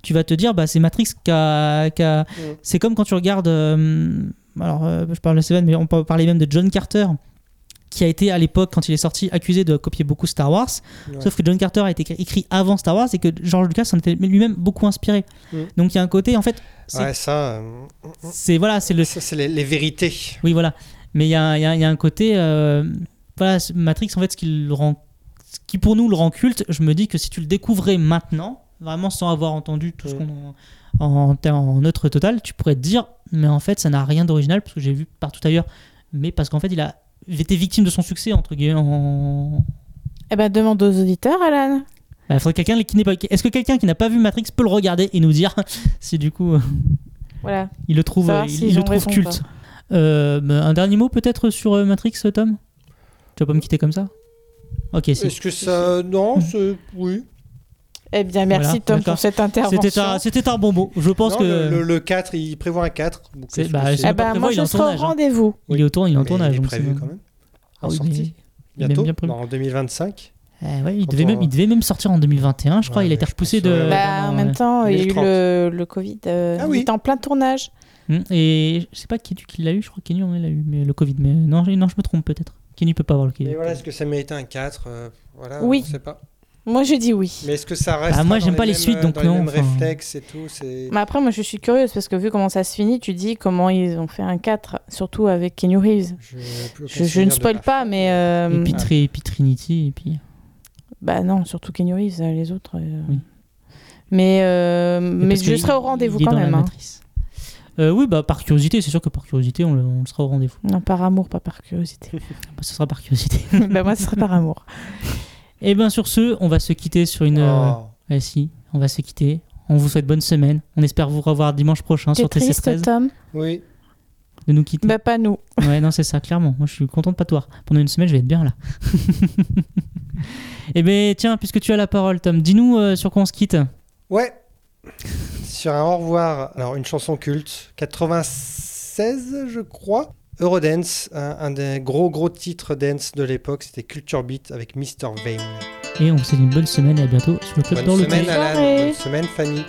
tu vas te dire, bah c'est Matrix qui a. qui a- C'est comme quand tu regardes. euh, alors, euh, je parle de Seven, mais on peut parler même de John Carter, qui a été à l'époque, quand il est sorti, accusé de copier beaucoup Star Wars. Ouais. Sauf que John Carter a été écrit- avant Star Wars et que George Lucas s'en était lui-même beaucoup inspiré. Mm. Donc il y a un côté, en fait, c'est Ouais, ça, euh, c'est- voilà, c'est le. c'est les, les vérités. Oui, voilà. Mais il y a, il y a- il y a un côté. euh, voilà, Matrix, en fait, ce qui, le rend, ce qui pour nous le rend culte, je me dis que si tu le découvrais maintenant, vraiment sans avoir entendu tout ce Mm. qu'on. En, en, en neutre total, tu pourrais te dire, mais en fait, ça n'a rien d'original, parce que j'ai vu partout ailleurs. Mais parce qu'en fait, il a été victime de son succès, entre guillemets. En... Eh ben demande aux auditeurs, Alan. Bah, faudrait quelqu'un qui n'est pas. Est-ce que quelqu'un qui n'a pas vu Matrix peut le regarder et nous dire si du coup Voilà. il le trouve, il, le trouve culte Euh, bah, Un dernier mot peut-être sur euh, Matrix, Tom? Tu vas pas me quitter comme ça? Ok, si. Est-ce que ça. Non, c'est. Oui. Eh bien, merci Voilà, Tom pour cette intervention. C'était un, c'était un bon mot. Je pense Non, que le, le- le 4, il prévoit un 4. donc C'est- bah, ben, prévoit, moi, il je serai au hein. rendez-vous. il est au tour, il est en tournage. Il est prévu quand même. Ah En oui, sortie. il Bientôt, même bien prévu. en 2025. Eh ouais, il, devait on- même, il devait même sortir en 2021, je crois. Ouais, il a été repoussé de. Bah, en même euh, temps, il y a eu 2030. le, le Covid. euh, Ah il oui. était en plein tournage. hum, Et je sais pas qui, qui l'a eu, je crois que Kenny on l'a eu, mais le Covid. Mais non, je- non je me trompe peut-être. Kenny peut pas avoir le Covid. Mais voilà, est-ce que ça méritait un 4 euh, Voilà, Oui. on sait pas. Moi, je dis oui. Mais est-ce que ça reste Ah, moi, j'aime pas les suites, donc dans les non, mêmes enfin. réflexes et tout. Mais après, moi, je suis curieuse parce que vu comment ça se finit, tu dis comment ils ont fait un 4, surtout avec Kenny Reeves. Je, ne spoil pas, mais. euh, Et puis, et puis Trinity, et puis. Bah non, surtout Kenny Reeves, euh, les autres. euh, Oui. Mais, euh, mais je serai au rendez-vous quand dans la même. hein. Euh, oui, bah par curiosité, c'est sûr que par curiosité, on le, on le sera au rendez-vous. Non, par amour, pas par curiosité. Bah, ce sera par curiosité. bah moi, ce serait par amour. Et bien sur ce, on va se quitter sur une. euh, Oh. ouais, si, on va se quitter. On vous souhaite bonne semaine. On espère vous revoir dimanche prochain sur triste, TC13. Tom Oui. De nous quitter. Bah pas nous. Ouais, non, c'est ça, clairement. Moi, je suis content de pas te voir. Pendant une semaine, je vais être bien là. Eh ben, tiens, puisque tu as la parole, Tom, dis-nous euh, sur quoi on se quitte. Ouais. Sur un au revoir, alors une chanson culte, 96 je crois. Eurodance, un, un des gros gros titres dance de l'époque, c'était Culture Beat avec Mr. Vane. Et on vous souhaite une bonne semaine et à bientôt sur le club Bonne dans le semaine. Alan, bonne semaine Fanny.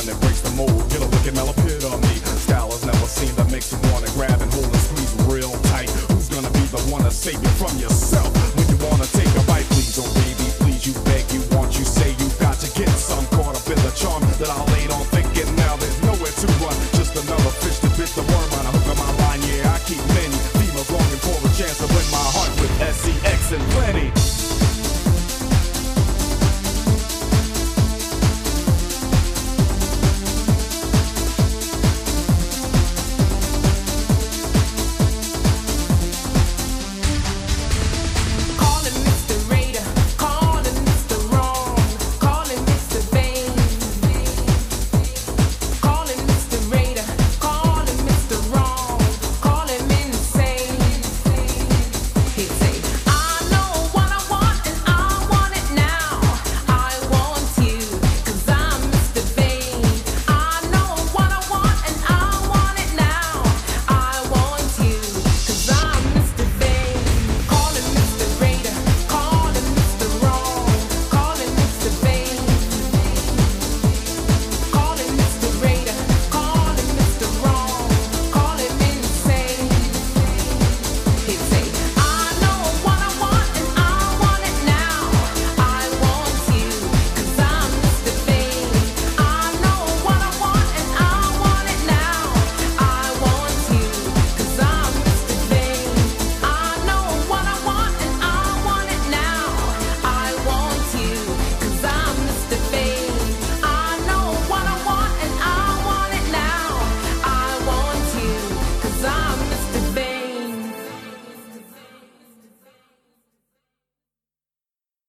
gun that breaks the mold. Get a look at Mella Pit on me. Style never seen that makes you wanna grab and hold and squeeze real tight. Who's gonna be the one to save you from yourself? When you wanna take a bite, please, oh baby, please, you beg, you want, you say, you got to get some caught up in the charm that I laid on thinking. Now there's nowhere to run, just another fish to bit the worm on a hook on my line. Yeah, I keep many females longing for a chance to win my heart with SEX and plenty.